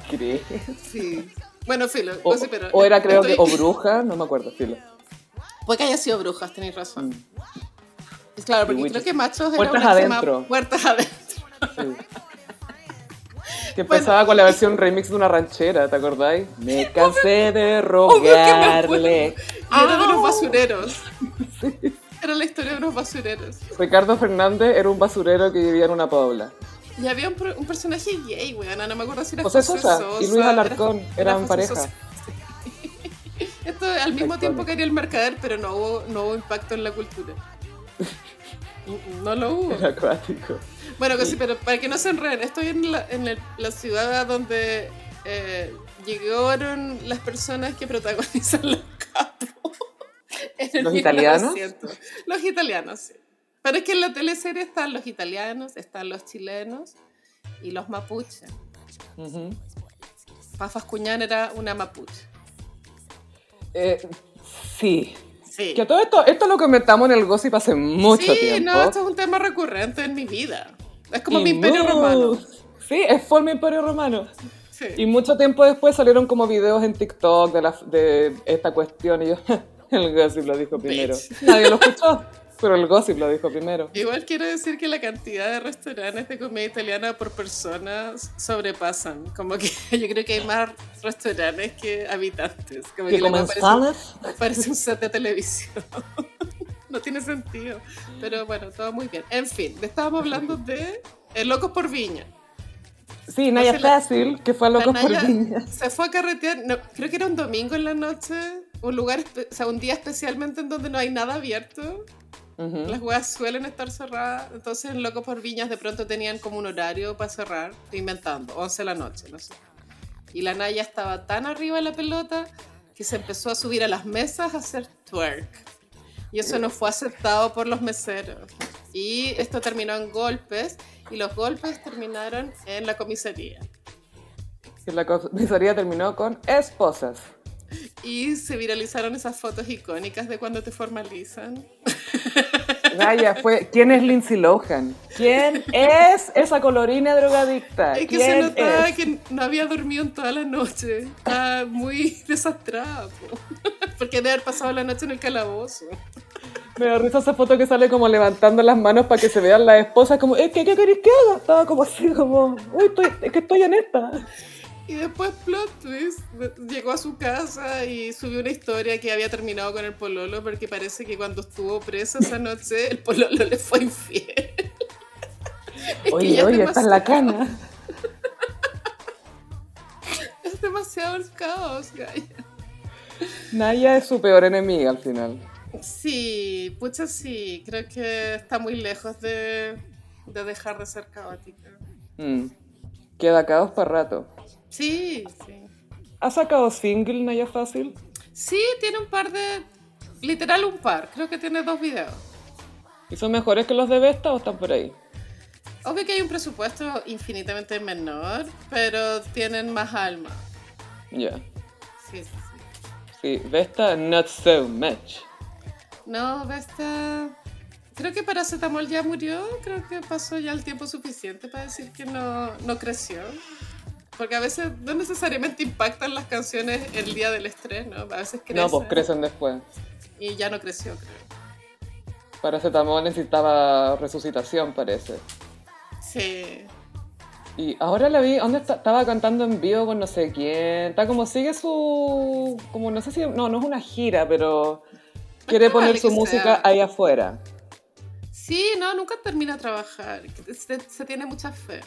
cree. Sí. Bueno, filo. O, sí, pero o era creo que, o bruja, no me acuerdo, filo. Puede que haya sido brujas, tenéis razón. Es Claro, porque Mm. Creo que machos era Puertas adentro. Puertas adentro. Sí. Que empezaba con la versión remix de una ranchera, ¿te acordáis? Me cansé de Obvio que me rogarle. Y era de unos basureros. Era la historia de unos basureros. Ricardo Fernández era un basurero que vivía en una pobla. Y había un, personaje gay, weón. No me acuerdo si era José José Sosa Sosa, y Luis Alarcón era- era eran pareja. Sosa. Esto al mismo tiempo que haría el mercader, pero no hubo, no hubo impacto en la cultura. No lo hubo. Era acuático. Bueno, que sí, pero para que no se enreden, estoy en la, en el- la ciudad donde eh, llegaron las personas que protagonizan los capos. ¿Los italianos? 1900. Los italianos, sí. Pero es que en la teleserie están los italianos, están los chilenos y los mapuches. Pafas Cuñán era una mapuche. Eh, sí. Sí. Que todo esto, esto lo comentamos en el gossip hace mucho sí, tiempo. no, esto es un tema recurrente en mi vida. Es como Y mi imperio romano. Sí, es mi imperio romano. Sí. Y mucho tiempo después salieron como videos en TikTok de, la, de esta cuestión y yo, el gossip lo dijo primero. Bitch. Nadie lo escuchó, pero el gossip lo dijo primero. Igual quiero decir que la cantidad de restaurantes de comida italiana por persona sobrepasan. Como que yo creo que hay más restaurantes que habitantes. Como Que la wea parece, un set de televisión. no tiene sentido. Pero bueno, todo muy bien. En fin, estábamos hablando de eh, Locos por Viña. sí, Naya Fácil, que fue a Locos por Viña. Se fue a carretear, no, creo que era un domingo en la noche, un lugar, o sea, un día especialmente en donde no hay nada abierto. Las weas suelen estar cerradas, entonces en Locos por Viñas de pronto tenían como un horario para cerrar, estoy inventando, 11 de la noche, no sé. Y la Naya estaba tan arriba de la pelota que se empezó a subir a las mesas a hacer twerk. Y eso no fue aceptado por los meseros. Y esto terminó en golpes, y los golpes terminaron en la comisaría. Que la comisaría terminó con esposas. Y se viralizaron esas fotos icónicas de cuando te formalizan. Naya fue. ¿Quién es Lindsay Lohan? ¿Quién es esa colorina drogadicta? Es que se ¿Quién notaba es? que no había dormido en toda la noche. Estaba muy desastrada, po. porque debe haber pasado la noche en el calabozo. Me da risa esa foto que sale como levantando las manos para que se vean las esposas, como, "Eh, ¿qué, qué queréis que haga? Estaba como así, como, uy, estoy, es que estoy en esta. Y después, plot twist, llegó a su casa y subió una historia que había terminado con el pololo porque parece que cuando estuvo presa esa noche, el pololo le fue infiel. Es Oye, oye, es esta es la cana. Es demasiado el caos, Gaya. Naya es su peor enemiga al final. Sí, pucha sí, creo que está muy lejos de, de dejar de ser caótica. Mm. Queda caos para rato. Sí, sí. ¿Ha sacado single Naya Fácil? Sí, tiene un par de... Literal un par, creo que tiene dos videos. ¿Y son mejores que los de Vesta o están por ahí? Obvio que hay un presupuesto infinitamente menor, pero tienen más alma. Ya. Sí, sí, sí. Sí, Vesta, not so much. No, Vesta... Creo que Paracetamol ya murió, creo que pasó ya el tiempo suficiente para decir que no, no creció. Porque a veces no necesariamente impactan las canciones el día del estreno, a veces crecen. No, pues crecen después. Y ya no creció, creo. Paracetamol necesitaba resucitación, parece. Sí. Y ahora la vi, ¿dónde está? Estaba cantando en vivo con no sé quién. Está como sigue su. Como no sé si. No, no es una gira, pero. Quiere poner su música sea. ahí afuera. Sí, no, nunca termina de trabajar. Se, se tiene mucha fe.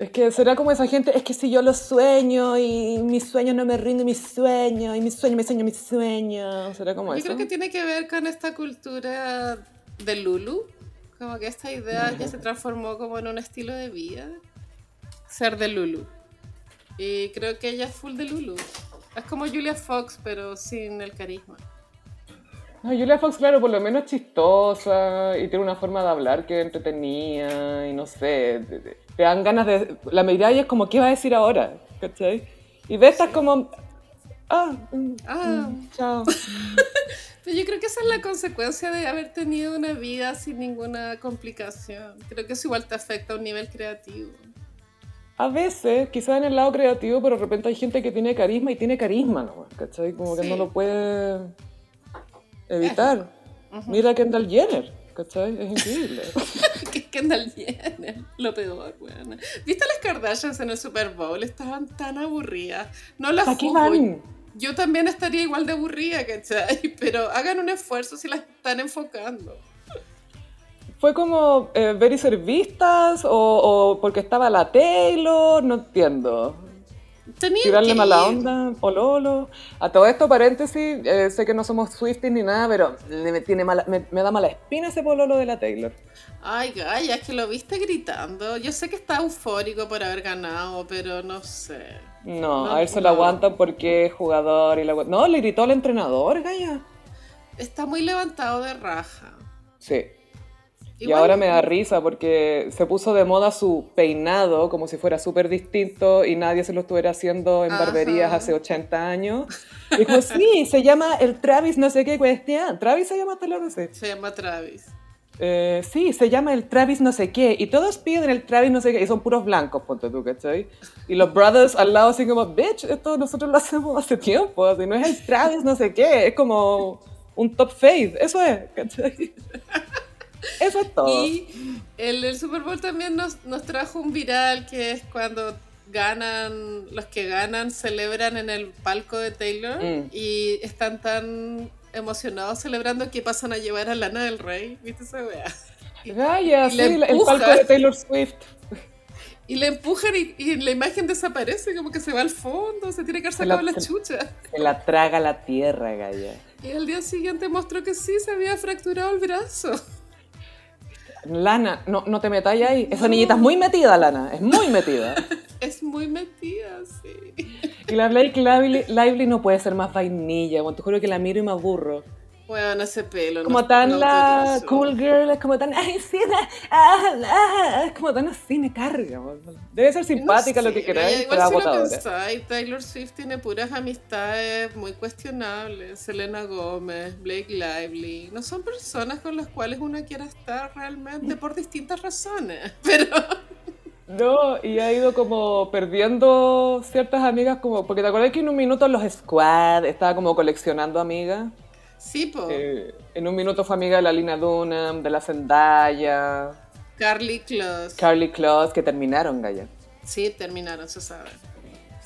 Es que será como esa gente, es que si yo lo sueño y mi sueño no me rinde mi sueño y mi sueño, mi sueño, mi sueño. Será como Yo eso. creo que tiene que ver con esta cultura de Lulu. Como que esta idea ya se transformó como en un estilo de vida. Ser de Lulu. Y creo que ella es full de Lulu. Es como Julia Fox, pero sin el carisma. No, Julia Fox, claro, por lo menos es chistosa y tiene una forma de hablar que es entretenida y no sé, te, dan ganas de... La mirada y es como, ¿qué va a decir ahora? ¿Cachai? Y de estas como... Ah, mm, Ah. mm, chao. Pero yo creo que esa es la consecuencia de haber tenido una vida sin ninguna complicación. Creo que eso igual te afecta a un nivel creativo. A veces, quizás en el lado creativo, pero de repente hay gente que tiene carisma y tiene carisma, ¿no? ¿Cachai? Como que Sí. no lo puede evitar. Mira a Kendall Jenner, ¿cachai? Es increíble. Kendall Jenner, lo peor, weón. ¿Viste las Kardashians en el Super Bowl? Estaban tan aburridas. No las ¿Para qué juzgo. Yo también estaría igual de aburrida, ¿cachai? Pero hagan un esfuerzo si las están enfocando. ¿Fue como eh, ver y ser vistas o, o porque estaba la Taylor? No entiendo. Tenían Tirarle que mala ir. onda, pololo. A todo esto, paréntesis, eh, sé que no somos Swifties ni nada, pero me, tiene mala, me, me da mala espina ese pololo de la Taylor. Ay, Gaya, es que lo viste gritando. Yo sé que está eufórico por haber ganado, pero no sé. No, No, a él se no. lo aguantan porque es jugador y la... No, le gritó al entrenador, Gaya. Está muy levantado de raja. Sí. Y Igual- ahora me da risa porque se puso de moda su peinado como si fuera súper distinto y nadie se lo estuviera haciendo en Ajá. barberías hace 80 años. Dijo, sí, se llama el Travis no sé qué cuestión. ¿Travis se llama Taylor? No sé. Se llama Travis. Eh, sí, se llama el Travis no sé qué. Y todos piden el Travis no sé qué. Y son puros blancos, ponte tú, ¿cachai? Y los brothers al lado así como, bitch, esto nosotros lo hacemos hace tiempo. Así, no es el Travis no sé qué. Es como un top fade. Eso es, ¿cachai? Eso es todo. Y el, el Super Bowl también nos, nos trajo un viral que es cuando ganan, los que ganan celebran en el palco de Taylor Mm. y están tan emocionados celebrando que pasan a llevar a Lana del Rey. ¿Viste esa wea? Gaya, y sí, le el palco de Taylor Swift. Y le empujan y, y la imagen desaparece, como que se va al fondo, se tiene que haber la- sacado la, se- chucha. Se la traga la tierra, Gaya. Y al día siguiente mostró que sí, se había fracturado el brazo. Lana, no, no te metáis ahí. Esa niñita es muy metida, Lana. Es muy metida. Es muy metida, sí. Y la Blake Lively, Lively no puede ser más vainilla. Bueno, te juro que la miro y me aburro. Bueno, ese pelo. Como no- tan no la cool girl, es como tan, ay, sí, ah, ah", es como tan así, me carga. Debe ser simpática lo que queráis, igual pero si lo agotadora. pensáis, Taylor Swift tiene puras amistades muy cuestionables. Selena Gómez, Blake Lively. No son personas con las cuales uno quiera estar realmente por distintas razones. Pero No, y ha ido como perdiendo ciertas amigas, como porque te acuerdas que en un minuto los Squad estaba como coleccionando amigas. Sí, po. Eh, en un minuto fue amiga de la Lina Dunham, de la Zendaya, Carly Close. Carly Close, que terminaron, Gaya. sí, terminaron, se sabe.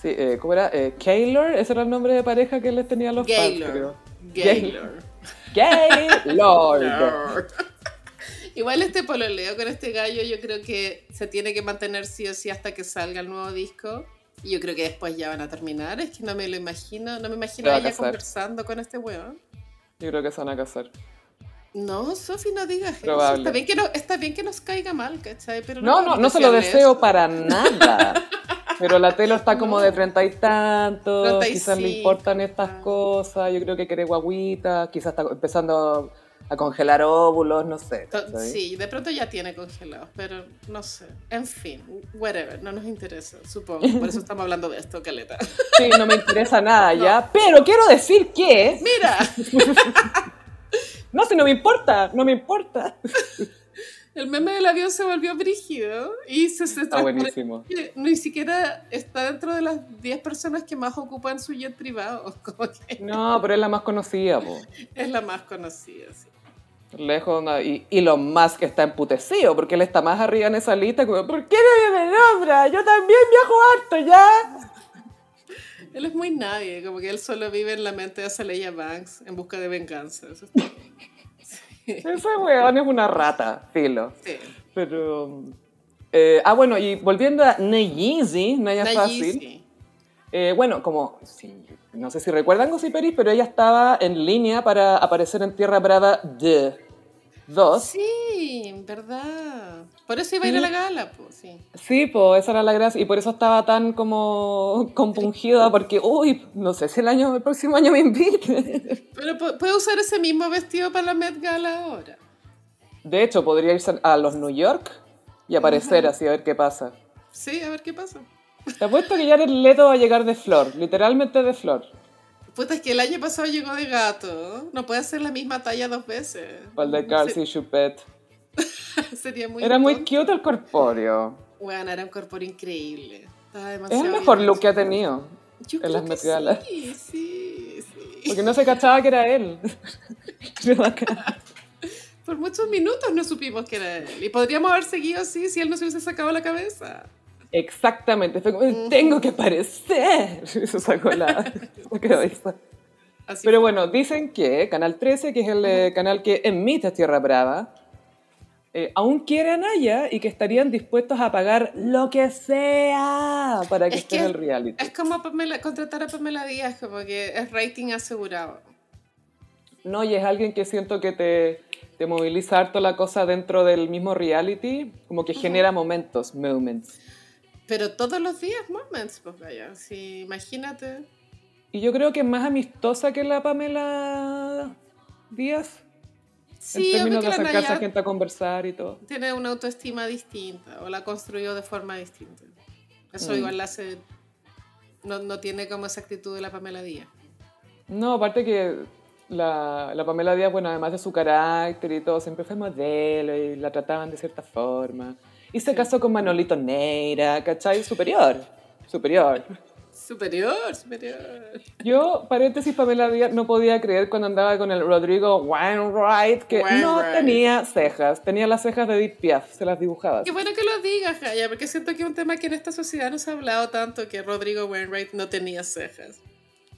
Sí, eh, ¿cómo era? Eh, Kaylor, ese era el nombre de pareja que les tenía a los fans, Gaylor. Gaylor. Gaylord. Igual este pololeo con este gallo yo creo que se tiene que mantener sí o sí hasta que salga el nuevo disco. Y yo creo que después ya van a terminar. Es que no me lo imagino. No me imagino a a ella casar. conversando con este weón. Yo creo que se van a casar. No, Sofi, no digas eso. Está bien, que no, está bien que nos caiga mal, ¿cachai? Pero No, no, podemos no se lo deseo para nada. Pero la telo está como de treinta y tantos, quizás le importan estas cosas, yo creo que quiere guaguita, quizás está empezando a congelar óvulos, no sé. Sí, de pronto ya tiene congelados, pero no sé. En fin, whatever, no nos interesa, supongo. Por eso estamos hablando de esto, Caleta. Sí, no me interesa nada ya, pero quiero decir que, Mira, no, si no me importa, no me importa. el meme del avión se volvió brígido y se, se Está transformó- buenísimo. Ni siquiera está dentro de las 10 personas que más ocupan su jet privado. Que No, pero es la más conocida, po. es la más conocida. sí. Lejos, no, y Elon Musk está emputecido porque él está más arriba en esa lista. Como, ¿Por qué nadie me nombra? Yo también viajo harto ya. Él es muy nadie, como que él solo vive en la mente de Azalea Banks en busca de venganza. Eso es todo. Ese weón es una rata, filo. Sí. Pero Eh, ah, bueno, y volviendo a Nayeezy, Naya Nayeezy. Fácil. eh, bueno, como, sí, no sé si recuerdan Gossiperis, pero ella estaba en línea para aparecer en Tierra Brava de 2. Sí, verdad. Por eso iba a ir a la gala, pues, sí. Sí, pues esa era la gracia, y por eso estaba tan como compungida, porque, uy, no sé si el año, el próximo año me invite. Pero pu- puede usar ese mismo vestido para la Met Gala ahora. De hecho, podría irse a los New York y aparecer así a ver qué pasa. Sí, a ver qué pasa. Te apuesto que Jared Leto va a llegar de flor, literalmente de flor. Puta, es que el año pasado llegó de gato. No puede hacer la misma talla dos veces. El de Cars y Chupet. Sería muy Era muy tonto. cute el corpóreo. Bueno, era un cuerpo incre Estaba Es demasiado el mejor look que ha tenido. Yo en creo las que. Sí, sí, sí. Porque no se cachaba que era él. Por muchos minutos no supimos que era él. Y podríamos haber seguido así si él no se hubiese sacado la cabeza. Exactamente. Fue como, tengo que parecer. Y se sacó la, la cabeza. Así Pero fue. bueno, dicen que Canal 13, que es el eh, canal que emite Tierra Brava, eh, aún quiere a Naya y que estarían dispuestos a pagar lo que sea para que Es esté que en el reality. Es como Pamela- contratar a Pamela Díaz, como que es rating asegurado. No, y es alguien que siento que te, te moviliza harto la cosa dentro del mismo reality, como que genera momentos, moments. Pero todos los días moments, pues vaya. Sí, imagínate. Y yo creo que es más amistosa que la Pamela Díaz, Sí, en términos de acercarse a gente a conversar y todo. tiene una autoestima distinta o la construyó de forma distinta. Eso Mm. igual la hace... No, no tiene como esa actitud de la Pamela Díaz. No, aparte que la, la Pamela Díaz, bueno, además de su carácter y todo, siempre fue modelo y la trataban de cierta forma. Y se casó con Manolito Neira, ¿cachai? Superior, superior. Superior, superior. Yo, paréntesis, Pamela Díaz no podía creer cuando andaba con el Rodrigo Wainwright que no tenía cejas, tenía las cejas de Edith Piaf, se las dibujaba. Qué bueno que lo digas, Jaya, porque siento que es un tema que en esta sociedad no se ha hablado tanto, que Rodrigo Wainwright no tenía cejas.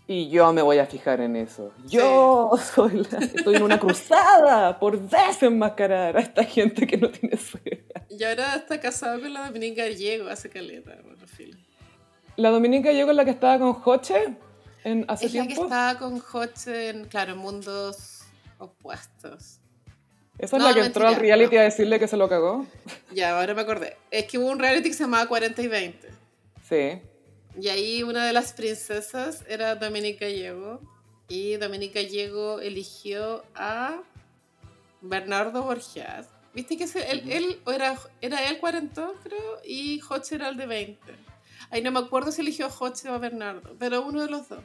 Y yo me voy a fijar en eso. Yo soy la- estoy en una cruzada por desenmascarar a esta gente que no tiene cejas. Y ahora está casado con la Dominica Gallego, hace caleta, bueno, filo. La Dominica llegó en la que estaba con Joche en, hace Es la que tiempo. estaba con Hoche en, claro, mundos opuestos. Esa es la que entró al reality no. a decirle que se lo cagó. Ya, ahora me acordé. Es que hubo un reality que se llamaba 40 y 20. Sí. Y ahí una de las princesas era Dominica Gallego. Y Dominica Gallego eligió a Bernardo Borgias. ¿Viste que ese- él, él era, era él cuarentón, creo, y Hoche era el de 20? Ahí no me acuerdo si eligió a Hoche o a Bernardo, pero uno de los dos.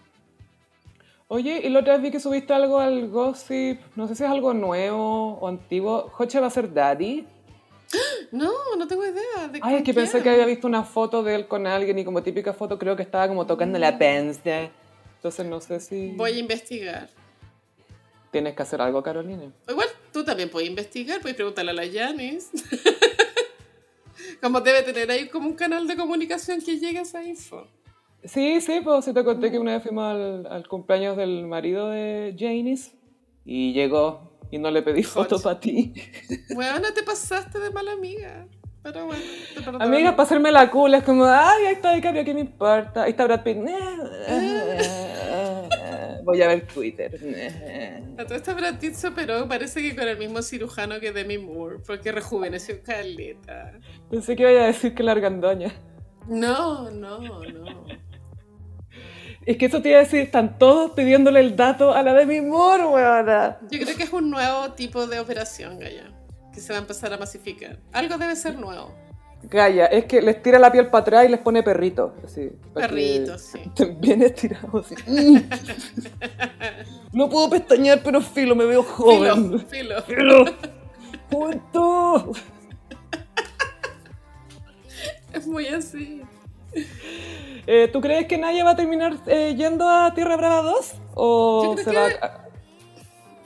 Oye, y la otra vez vi que subiste algo al gossip. No sé si es algo nuevo o antiguo. Joche va a ser daddy. No, no tengo idea. ¿de Ay, es que pensé que había visto una foto de él con alguien y como típica foto creo que estaba como tocando la pensa. Entonces no sé si Voy a investigar. tienes que hacer algo, Carolina. Igual tú también puedes investigar, puedes preguntarle a la Janis. como debe tener ahí como un canal de comunicación que llegue a esa info. Sí, sí, pues sí te conté que una vez fuimos al, al cumpleaños del marido de Janice y llegó y no le pedí foto para ti. Bueno, te pasaste de mala amiga. Pero bueno, te perdono. Amiga, para hacerme la cool es como, ay, ahí está DiCaprio, ¿qué me importa? Ahí está Brad Pitt. Voy a ver Twitter. A todo esta Brad Pitt se operó, parece que con el mismo cirujano que Demi Moore, porque rejuveneció caleta. Pensé que iba a decir que la argandoña. No, no, no. Es que eso te iba a decir, están todos pidiéndole el dato a la Demi Moore, weona. Yo creo que es un nuevo tipo de operación, Gaya, que se va a empezar a masificar. Algo debe ser nuevo. Gaya, es que les tira la piel para atrás y les pone perrito. Así, Perritos, sí. Bien estirados. No puedo pestañear, pero filo, me veo joven. Filo, filo. Filo. Es muy así. Eh, ¿Tú crees que Naya va a terminar eh, yendo a Tierra Brava 2? ¿O se que- va a...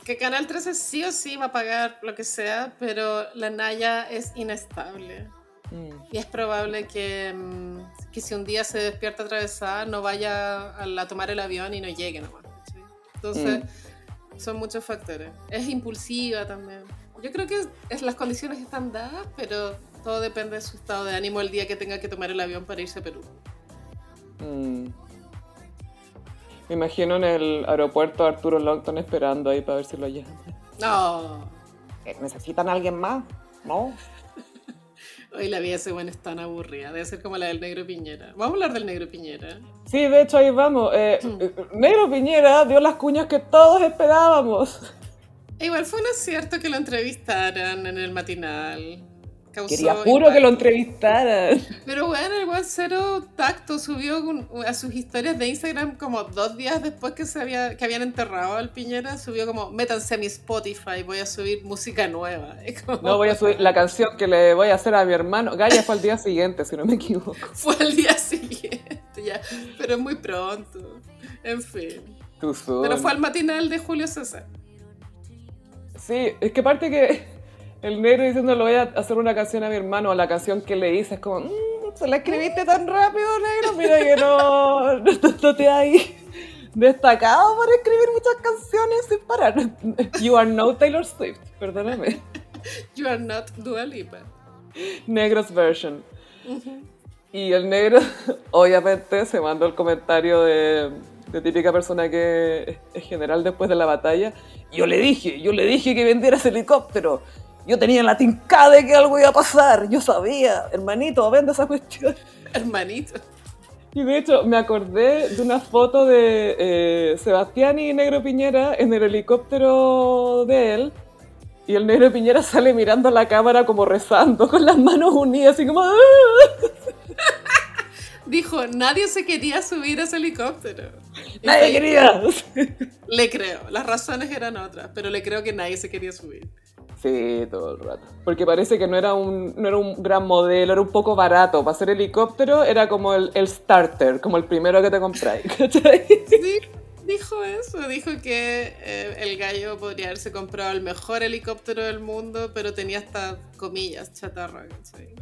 Que Canal 13 sí o sí va a pagar lo que sea, pero la Naya es inestable. Mm. Y es probable que, mm, que si un día se despierta atravesada, no vaya a, la- tomar el avión y no llegue nomás. ¿cachai? Entonces, son muchos factores. Es impulsiva también. Yo creo que es, las condiciones están dadas, pero Todo depende de su estado de ánimo el día que tenga que tomar el avión para irse a Perú. Mm. Me imagino en el aeropuerto a Arturo Longton esperando ahí para ver si lo llaman. No. Eh, ¿Necesitan a alguien más? ¿No? Hoy la vida de ese bueno es tan aburrida. Debe ser como la del Negro Piñera. Vamos a hablar del Negro Piñera. Sí, de hecho ahí vamos. Eh, eh, Negro Piñera dio las cuñas que todos esperábamos. Igual fue un acierto que lo entrevistaran en el matinal. Causó Quería puro que lo entrevistaran. Pero bueno, el buen cero tacto subió a sus historias de Instagram como dos días después que se había, que habían enterrado al Piñera, subió como métanse a mi Spotify, voy a subir música nueva. Como- No voy a subir la canción que le voy a hacer a mi hermano. Gaia fue al día siguiente, si no me equivoco. Fue al día siguiente, ya, pero es muy pronto. En fin. Pero fue al matinal de Julio César. Sí, es que aparte que el negro diciendo le voy a hacer una canción a mi hermano, la canción que le hice, es como, "Mm, se la escribiste tan rápido, negro, mira que no, no, no te has destacado por escribir muchas canciones sin parar. You are no Taylor Swift, perdóname. You are not Dua Lipa. Negros version. Y el negro, obviamente, se mandó el comentario de, de típica persona que es general después de la batalla. Yo le dije, yo le dije que vendiera ese helicóptero. Yo tenía la tincada de que algo iba a pasar. Yo sabía, hermanito, vende esa cuestión. Hermanito. Y de hecho, me acordé de una foto de eh, Sebastián y Negro Piñera en el helicóptero de él. Y el Negro Piñera sale mirando a la cámara como rezando, con las manos unidas, así como... Dijo, nadie se quería subir a ese helicóptero. ¡Nadie quería! Le creo, las razones eran otras, pero le creo que nadie se quería subir. Sí, todo el rato. Porque parece que no era un, no era un gran modelo, era un poco barato. Para hacer helicóptero era como el, el starter, como el primero que te compráis. Sí, dijo eso, dijo que eh, el gallo podría haberse comprado el mejor helicóptero del mundo, pero tenía hasta comillas, chatarra, ¿cachai?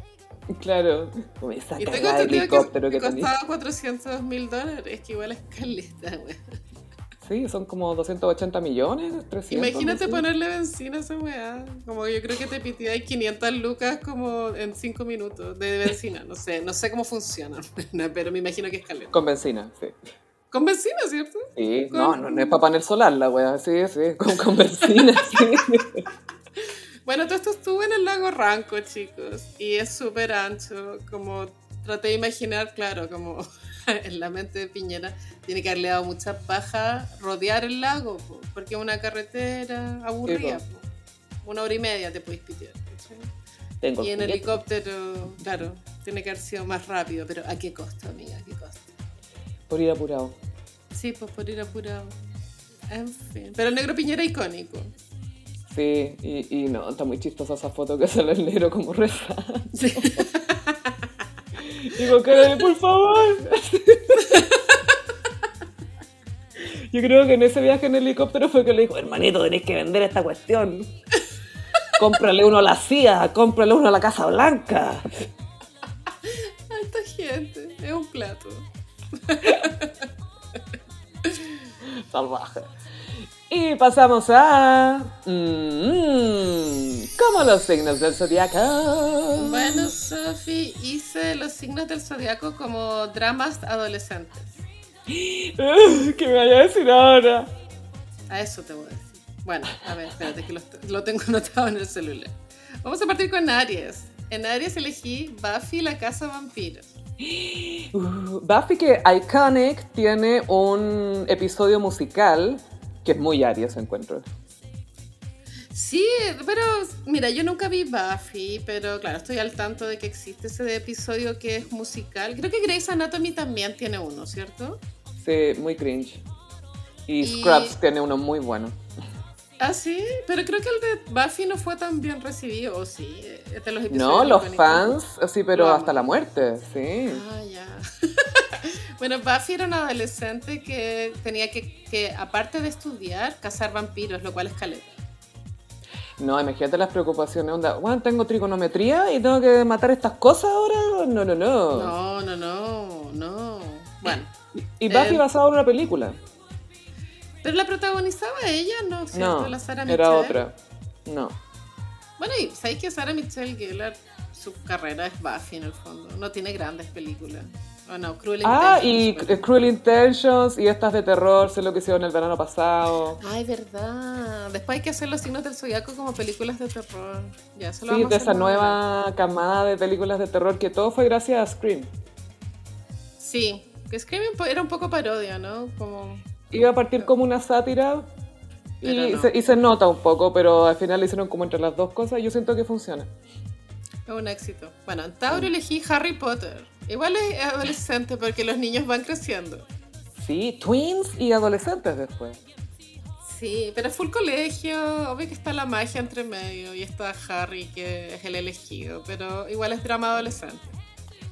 Claro. Como esa Y tengo entendido helicóptero que, que, costaba 400 mil dólares, que igual es caleta. Sí, son como 280 millones, 300. Imagínate no ponerle benzina a esa weá. Como yo creo que te pitías 500 lucas como en 5 minutos de benzina. No sé, no sé cómo funciona, pero me imagino que es caleta. Con benzina, sí. Con benzina, ¿cierto? Sí, Con- no, no, no es para panel solar la wea, sí, sí, con, con benzina, sí. Bueno, todo esto estuvo en el lago Ranco, chicos, y es súper ancho, como traté de imaginar, claro, como en la mente de Piñera, tiene que haberle dado mucha paja rodear el lago, po, porque es una carretera aburrida, Sí, po. una hora y media te puedes pitear. Tengo Y en helicóptero, claro, tiene que haber sido más rápido, pero ¿a qué costo, amiga? ¿A qué costo? Por ir apurado. Sí, pues por ir apurado. En fin, pero el negro Piñera icónico. Sí, y, y no, está muy chistosa esa foto que sale el negro como rezando. Sí. Digo, Karen, por favor. Yo creo que en ese viaje en helicóptero fue que le dijo, hermanito, tenéis que vender esta cuestión. Cómprale uno a la CIA, cómprale uno a la Casa Blanca. A esta gente, es un plato. Salvaje. Y pasamos a... mm, como los signos del zodiaco. Bueno, Sofi, hice los signos del zodiaco como dramas adolescentes. Uh, ¿Qué me vaya a decir ahora? A eso te voy a decir. Bueno, a ver, espérate que lo, lo tengo anotado en el celular. Vamos a partir con Aries. En Aries elegí Buffy la Casa Vampiros. Uh, Buffy que Iconic tiene un episodio musical que es muy Aries, encuentro. Sí, pero mira, yo nunca vi Buffy, pero claro, estoy al tanto de que existe ese episodio que es musical. Creo que Grey's Anatomy también tiene uno, ¿cierto? Sí, muy cringe. Y, Y- Scrubs tiene uno muy bueno. Ah, sí, pero creo que el de Buffy no fue tan bien recibido, ¿o sí? Eh, de los episodios No, los icónicos. fans, sí, pero Lo hasta la muerte, sí. Ah, ya. bueno, Buffy era una adolescente que tenía que, que, aparte de estudiar, cazar vampiros, lo cual es caleta. No, imagínate las preocupaciones. Onda, "Juan, tengo trigonometría y tengo que matar estas cosas ahora. No, no, no. No, no, no, no. Bueno, Y Buffy Eh, basado en una película. pero la protagonizaba ella, ¿no? ¿Cierto? No, la Sarah era otra. No. Bueno, y sabéis que Sarah Michelle Gellar su carrera es Buffy en el fondo. No tiene grandes películas. Oh, no, Cruel Ah, y Intentions, pero- Cruel Intentions y estas de terror, sé lo que hicieron el verano pasado. Ay, verdad. Después hay que hacer los signos del zodiaco como películas de terror. Ya, eso lo Sí, vamos de a esa hacer nueva camada de películas de terror que todo fue gracias a Scream. Sí, que Scream era un poco parodia, ¿no? Como... Iba a partir como una sátira y, no. se, y se nota un poco, pero al final le hicieron como entre las dos cosas y yo siento que funciona. Es un éxito. Bueno, en Tauro elegí Harry Potter. Igual es adolescente porque los niños van creciendo. Sí, twins y adolescentes después. Sí, pero es full colegio. Obvio que está la magia entre medio y está Harry que es el elegido, pero igual es drama adolescente.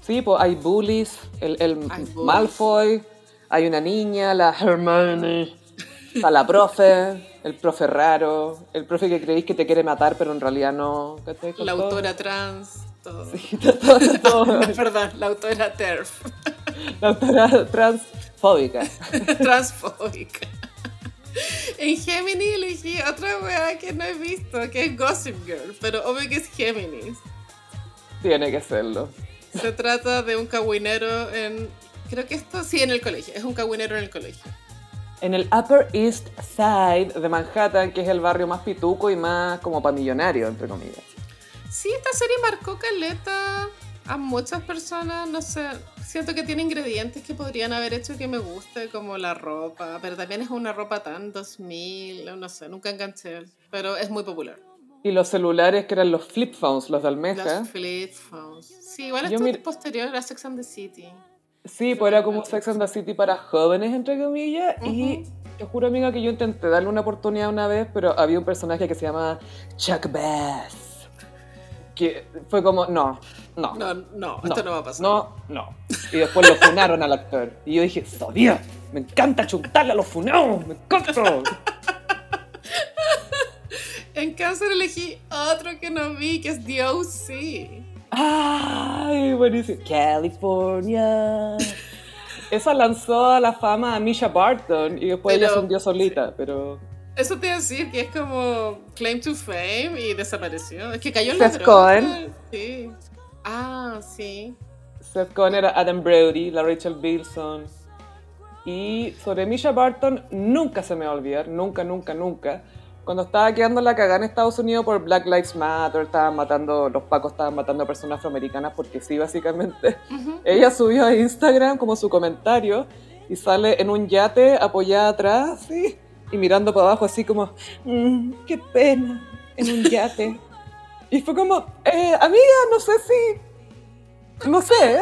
Sí, pues hay bullies, el, el Hay bullies. Malfoy, hay una niña, la Hermione, está la profe, el profe raro, el profe que creéis que te quiere matar pero en realidad no. La autora trans, todo. todo- todo- Perdón, la autora TERF, la autora transfóbica. transfóbica. En Gemini elegí otra weá que no he visto, que es Gossip Girl, pero obvio que es Géminis. Tiene que serlo. Se trata de un cagüinero en... Creo que esto sí en el colegio, es un cagüinero en el colegio. En el Upper East Side de Manhattan, que es el barrio más pituco y más como para millonario, entre comillas. Sí, esta serie marcó caleta a muchas personas, no sé, siento que tiene ingredientes que podrían haber hecho que me guste, como la ropa, pero también es una ropa tan 2000, no sé, nunca enganché, pero es muy popular. Y los celulares que eran los flip phones, los de almeja. Los flip phones. Sí, igual esto es posterior a Sex and the City. Sí, pues era como Sex and the City para jóvenes, entre comillas. Y te juro, amiga, que yo intenté darle una oportunidad una vez, pero había un personaje que se llama Chuck Bass. Que fue como, no, no. No, no, esto no va a pasar. No, no. Y después lo funaron al actor. Y yo dije, sabía, me encanta chuntarle a los funados, me encanta. En cáncer elegí otro que no vi, que es The O.C. Ay, buenísimo. California. Esa lanzó a la fama a Misha Barton y después ella Pero- se hundió solita, pero... Eso te iba a decir que es como claim to fame y desapareció. Es que cayó en Seth la. Cohen. Sí. Ah, sí. Seth Cohen era Adam Brody, la Rachel Bilson. Y sobre Misha Barton nunca se me va a olvidar, nunca, nunca, nunca. Cuando estaba quedando la cagada en Estados Unidos por Black Lives Matter, estaban matando, los pacos estaban matando a personas afroamericanas porque sí, básicamente. Ella subió a Instagram como su comentario y sale en un yate apoyada atrás, sí, y mirando para abajo así como, "Mm, qué pena, en un yate. y fue como, eh, amiga, no sé si, no sé,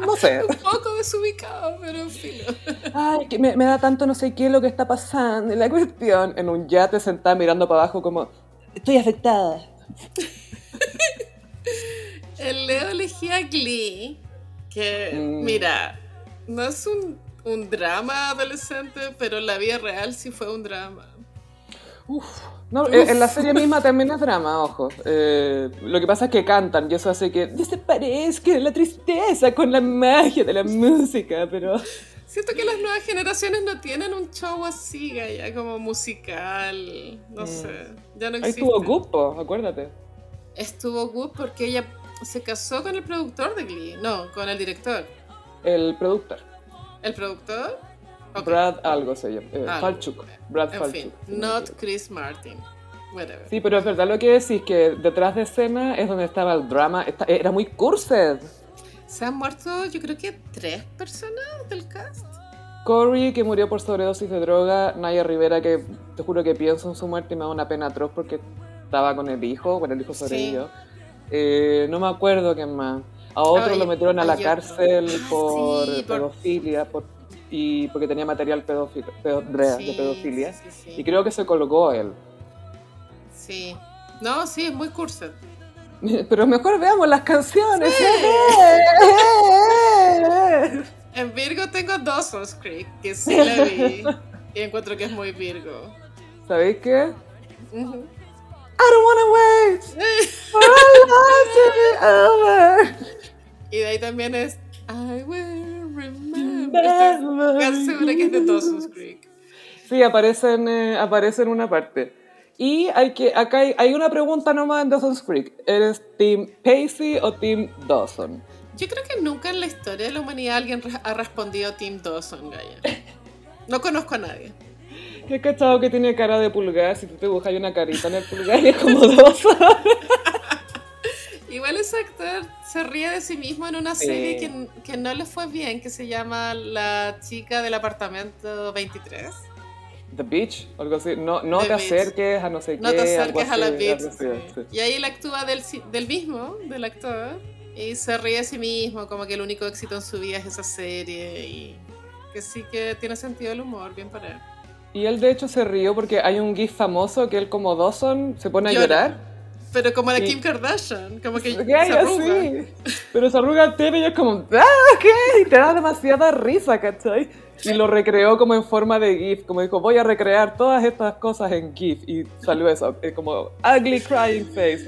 no sé. Un poco desubicado, pero filo. Ay, que me, me da tanto no sé qué lo que está pasando. La cuestión, en un yate sentada mirando para abajo como, estoy afectada. El Leo elegía Glee, que, Mm. mira, no es un, un drama adolescente, pero la vida real sí fue un drama. Uf. No, en en la serie misma también es drama, ojo. Eh, lo que pasa es que cantan y eso hace que desaparezca la tristeza con la magia de la música, pero... Siento que las nuevas generaciones no tienen un show así, ya como musical, no sé, ya no Mm. Ahí existe. estuvo Gupo, acuérdate. Estuvo good porque ella se casó con el productor de Glee, no, con el director. El productor. ¿El productor? Brad algo se llama. eh, Algo. Falchuk. Brad En Falchuk. fin, not. Chris Martin. Whatever. Sí, pero es verdad lo que decís, que detrás de escena es donde estaba el drama. Está- era muy cursed. Se han muerto, yo creo que tres personas del cast. Corey, que murió por sobredosis de droga. Naya Rivera, que te juro que pienso en su muerte y me da una pena atroz porque estaba con el hijo, bueno, el hijo sobrevivió. Eh, no me acuerdo quién más. A otro Ay, lo metieron a la cárcel por sí, pedofilia por, y porque tenía material pedófilo, pedo- de pedofilia. sí. Y creo que se colgó él. Sí. No, sí, es muy cursed. Pero mejor veamos las canciones. En Virgo tengo Dawson's Creek, que sí la vi. y encuentro que es muy Virgo. ¿Sabéis qué? Ujú. I don't wanna wait for our lives to be over. Y de ahí también es I will remember. Estoy casi segura que es de Dawson's Creek. Sí, aparece en, eh, aparece en una parte. Y hay que, acá hay, hay una pregunta nomás en Dawson's Creek. ¿Eres Team Pacey o Team Dawson? Yo creo que nunca en la historia de la humanidad alguien ha respondido Team Dawson, Gaya. No conozco a nadie. ¿Qué cachado que tiene cara de pulgar? Si tú te dibujas una carita en el pulgar y es como Dawson. Igual ese actor se ríe de sí mismo en una Sí. serie que, que no le fue bien, que se llama La chica del apartamento 23. The Beach, algo así. No, no The te Beach. acerques a no sé No qué. te algo acerques a la así, beach. así, sí. Y ahí él actúa del, del mismo, del actor, y se ríe de sí mismo, como que el único éxito en su vida es esa serie, y que sí que tiene sentido el humor, bien para él. Y él de hecho se rió porque hay un gif famoso que él como Dawson se pone a Llora. llorar. Pero como la Y- Kim Kardashian, como que se Gaya, arruga. sí. Pero se arruga entero y es como, ¡ah, qué! Y te da demasiada risa, ¿cachai? Y lo recreó como en forma de GIF, como dijo, voy a recrear todas estas cosas en GIF. Y salió eso, es como, ugly crying face.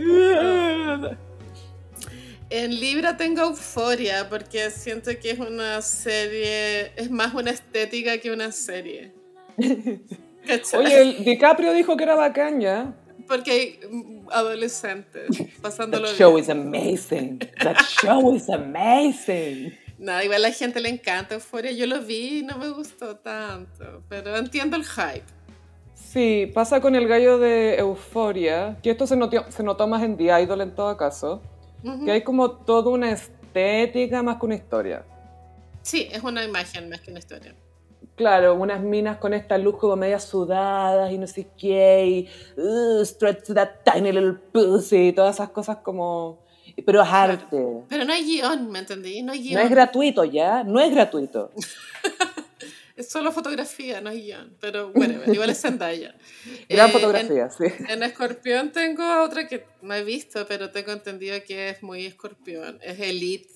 En Libra tengo euforia porque siento que es una serie, es más una estética que una serie. ¿Cachai? Oye, el DiCaprio dijo que era bacán ya. Porque hay mm, adolescentes pasándolo That show bien. is amazing. That show is amazing. Nada, igual a la gente le encanta Euforia. Yo lo vi y no me gustó tanto, pero entiendo el hype. Sí, pasa con el gallo de Euforia, que esto se notó, se notó más en The Idol en todo caso, Ujú. que hay como toda una estética más que una historia. Sí, es una imagen más que una historia. Claro, unas minas con esta luz como media sudadas y no sé qué, y uh, stretch that tiny little pussy, y todas esas cosas como... Pero es arte. Pero no hay guion, ¿me entendí? No hay guion. No es gratuito ya, no es gratuito. Es solo fotografía, no hay guion. Pero bueno, igual es Zendaya. Gran Eh, fotografía, sí. En, en Escorpión tengo otra que no he visto, pero tengo entendido que es muy Escorpión. Es Elite.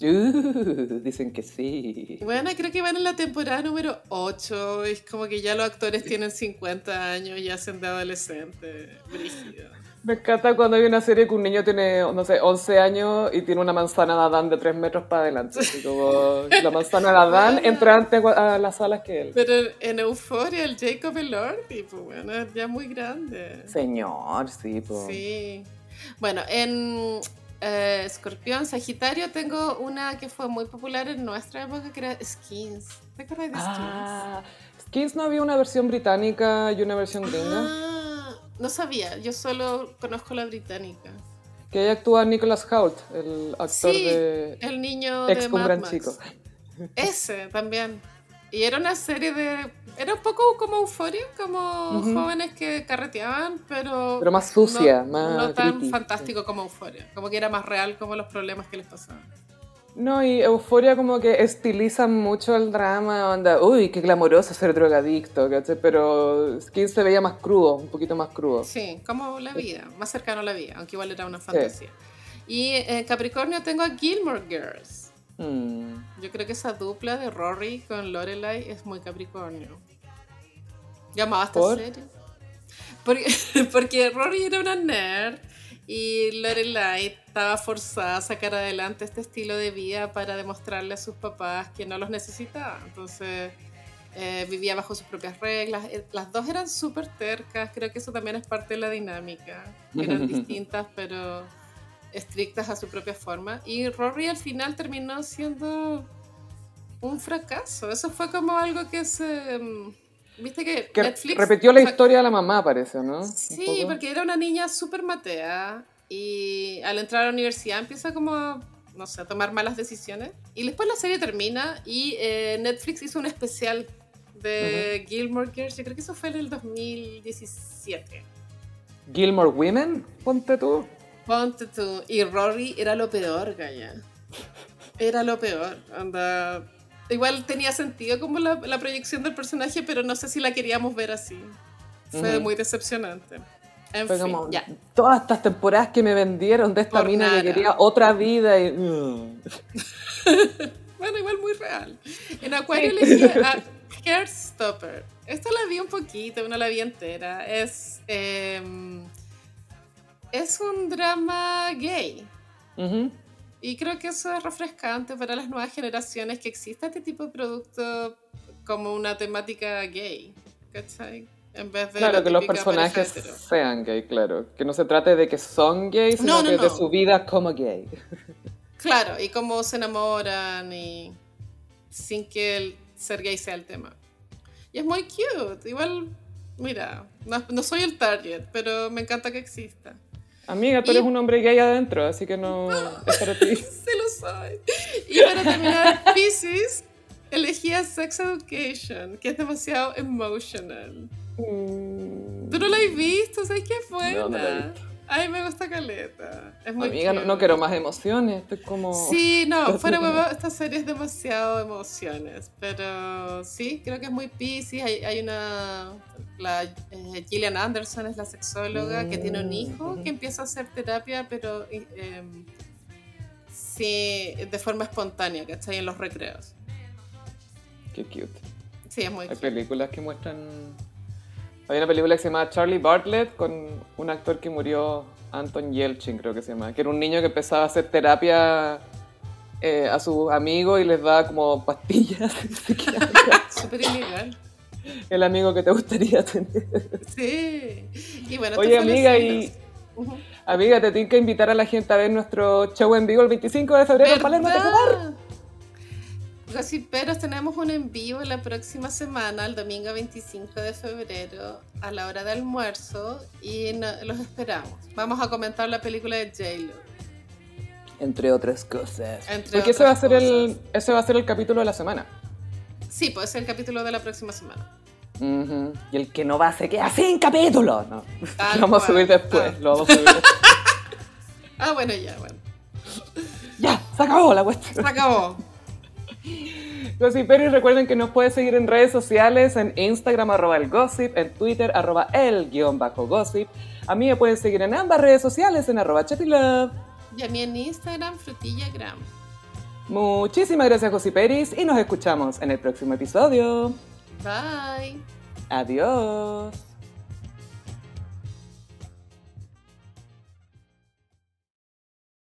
Uh, dicen que sí. Bueno, creo que van en la temporada número 8. Es como que ya los actores tienen 50 años y hacen de adolescente. Brígido. Me encanta cuando hay una serie que un niño tiene, no sé, 11 años y tiene una manzana de Adán de 3 metros para adelante. Así como la manzana de Adán entra antes a las salas que él. Pero en Euforia, el Jacob Elordi, pues bueno, es ya muy grande. Señor, sí, pues. Sí. Bueno, en eh, Escorpión, Sagitario, tengo una que fue muy popular en nuestra época que era Skins. ¿Te acuerdas de Skins? Ah, Skins no había una versión británica y una versión gringa. Ah, no sabía, yo solo conozco la británica. Que ahí actúa Nicholas Hoult, el actor Sí, de el niño ex de un Mad gran Max. chico. Ese también. Y era una serie de... Era un poco como Euphoria, como Ujú. jóvenes que carreteaban, pero... Pero más sucia, no, más No tan fantástico como Euphoria. Como que era más real como los problemas que les pasaban. No, y Euforia como que estilizan mucho el drama, onda, uy, qué glamoroso ser drogadicto, ¿cachai? Pero Skins se veía más crudo, un poquito más crudo. Sí, como la vida, más cercano a la vida, aunque igual era una fantasía. Y en Capricornio tengo a Gilmore Girls. Mm. Yo creo que esa dupla de Rory con Lorelai es muy Capricornio. Llamaba esta ¿Por? serie. Porque, porque Rory era una nerd y Lorelai estaba forzada a sacar adelante este estilo de vida para demostrarle a sus papás que no los necesitaba. Entonces eh, vivía bajo sus propias reglas. Eh, Las dos eran súper tercas, creo que eso también es parte de la dinámica. Eran distintas pero estrictas a su propia forma. Y Rory al final terminó siendo un fracaso. Eso fue como algo que se... Viste que, Que Netflix... repitió la historia de la mamá, parece, ¿no? Sí, porque era una niña súper matea y al entrar a la universidad empieza como a, no sé, a tomar malas decisiones. Y después la serie termina y eh, Netflix hizo un especial de Gilmore Girls, yo creo que eso fue en el 2017. Gilmore Women, ponte tú. Ponte tú. Y Rory era lo peor, Gaya. Era lo peor. Anda. Igual tenía sentido como la, la proyección del personaje, pero no sé si la queríamos ver así. Fue muy decepcionante. En Fue fin, como, ya. todas estas temporadas que me vendieron de esta Por mina nada. que quería otra vida y... mm. Bueno, igual muy real. En Acuario elegí a Hairstopper. Esta la vi un poquito, no la vi entera. Es, em, es un drama gay. Ujú. Y creo que eso es refrescante para las nuevas generaciones que exista este tipo de producto como una temática gay. ¿Cachai? en vez de. Claro, la que los personajes sean gay, claro. Que no se trate de que son gays, sino No, no, que de su vida como gay. Claro, y cómo se enamoran y sin que el ser gay sea el tema. Y es muy cute. Igual, mira, no, no soy el target, pero me encanta que exista. Amiga, tú Y- eres un hombre gay adentro, así que no es para ti. Se lo soy. Y para terminar, Pisces, elegía Sex Education, que es demasiado emotional. Mm. ¿Tú no la has visto? ¿Sabes qué buena? No, no la he visto. Ay, me gusta caleta. Es muy Amiga, no, quiero más emociones, estoy como... Sí, no, fuera huevo, esta serie es demasiado emociones, pero sí, creo que es muy piscis. Hay, hay una, la eh, Gillian Anderson es la sexóloga que tiene un hijo Mm, que empieza a hacer terapia, pero eh, sí, de forma espontánea, ¿cachai? En los recreos. Qué cute. Sí, es muy Hay cute. películas que muestran... Hay una película que se llama Charlie Bartlett con un actor que murió, Anton Yelchin creo que se llama, que era un niño que empezaba a hacer terapia eh, a sus amigos y les daba como pastillas. Súper ilegal. El amigo que te gustaría tener. Sí. Y bueno, Oye, amiga, y-. Amiga, te tengo que invitar a la gente a ver nuestro show en vivo el 25 de febrero en Palermo. Gossiperos, tenemos un en vivo la próxima semana, el domingo 25 de febrero, a la hora de almuerzo, y no- los esperamos. Vamos a comentar la película de J-Lo. Entre otras cosas. Entre Porque ese va, a otras ser el, cosas. ese va a ser el capítulo de la semana. Sí, pues es el capítulo de la próxima semana. Ujú. Y el que no va se queda sin capítulo. No. Lo vamos a cual. subir después. Ah. Lo vamos a subir después. Ah, bueno, ya, bueno. ya, se acabó la cuestión. Se acabó. Gossiperis, recuerden que nos pueden seguir en redes sociales, en Instagram, arroba el gossip, en Twitter, arroba el guion bajo gossip. A mí me pueden seguir en ambas redes sociales, en arroba chatilove. Y a mí en Instagram, frutillagram. Muchísimas gracias, Gossiperis, y nos escuchamos en el próximo episodio. Bye. Adiós.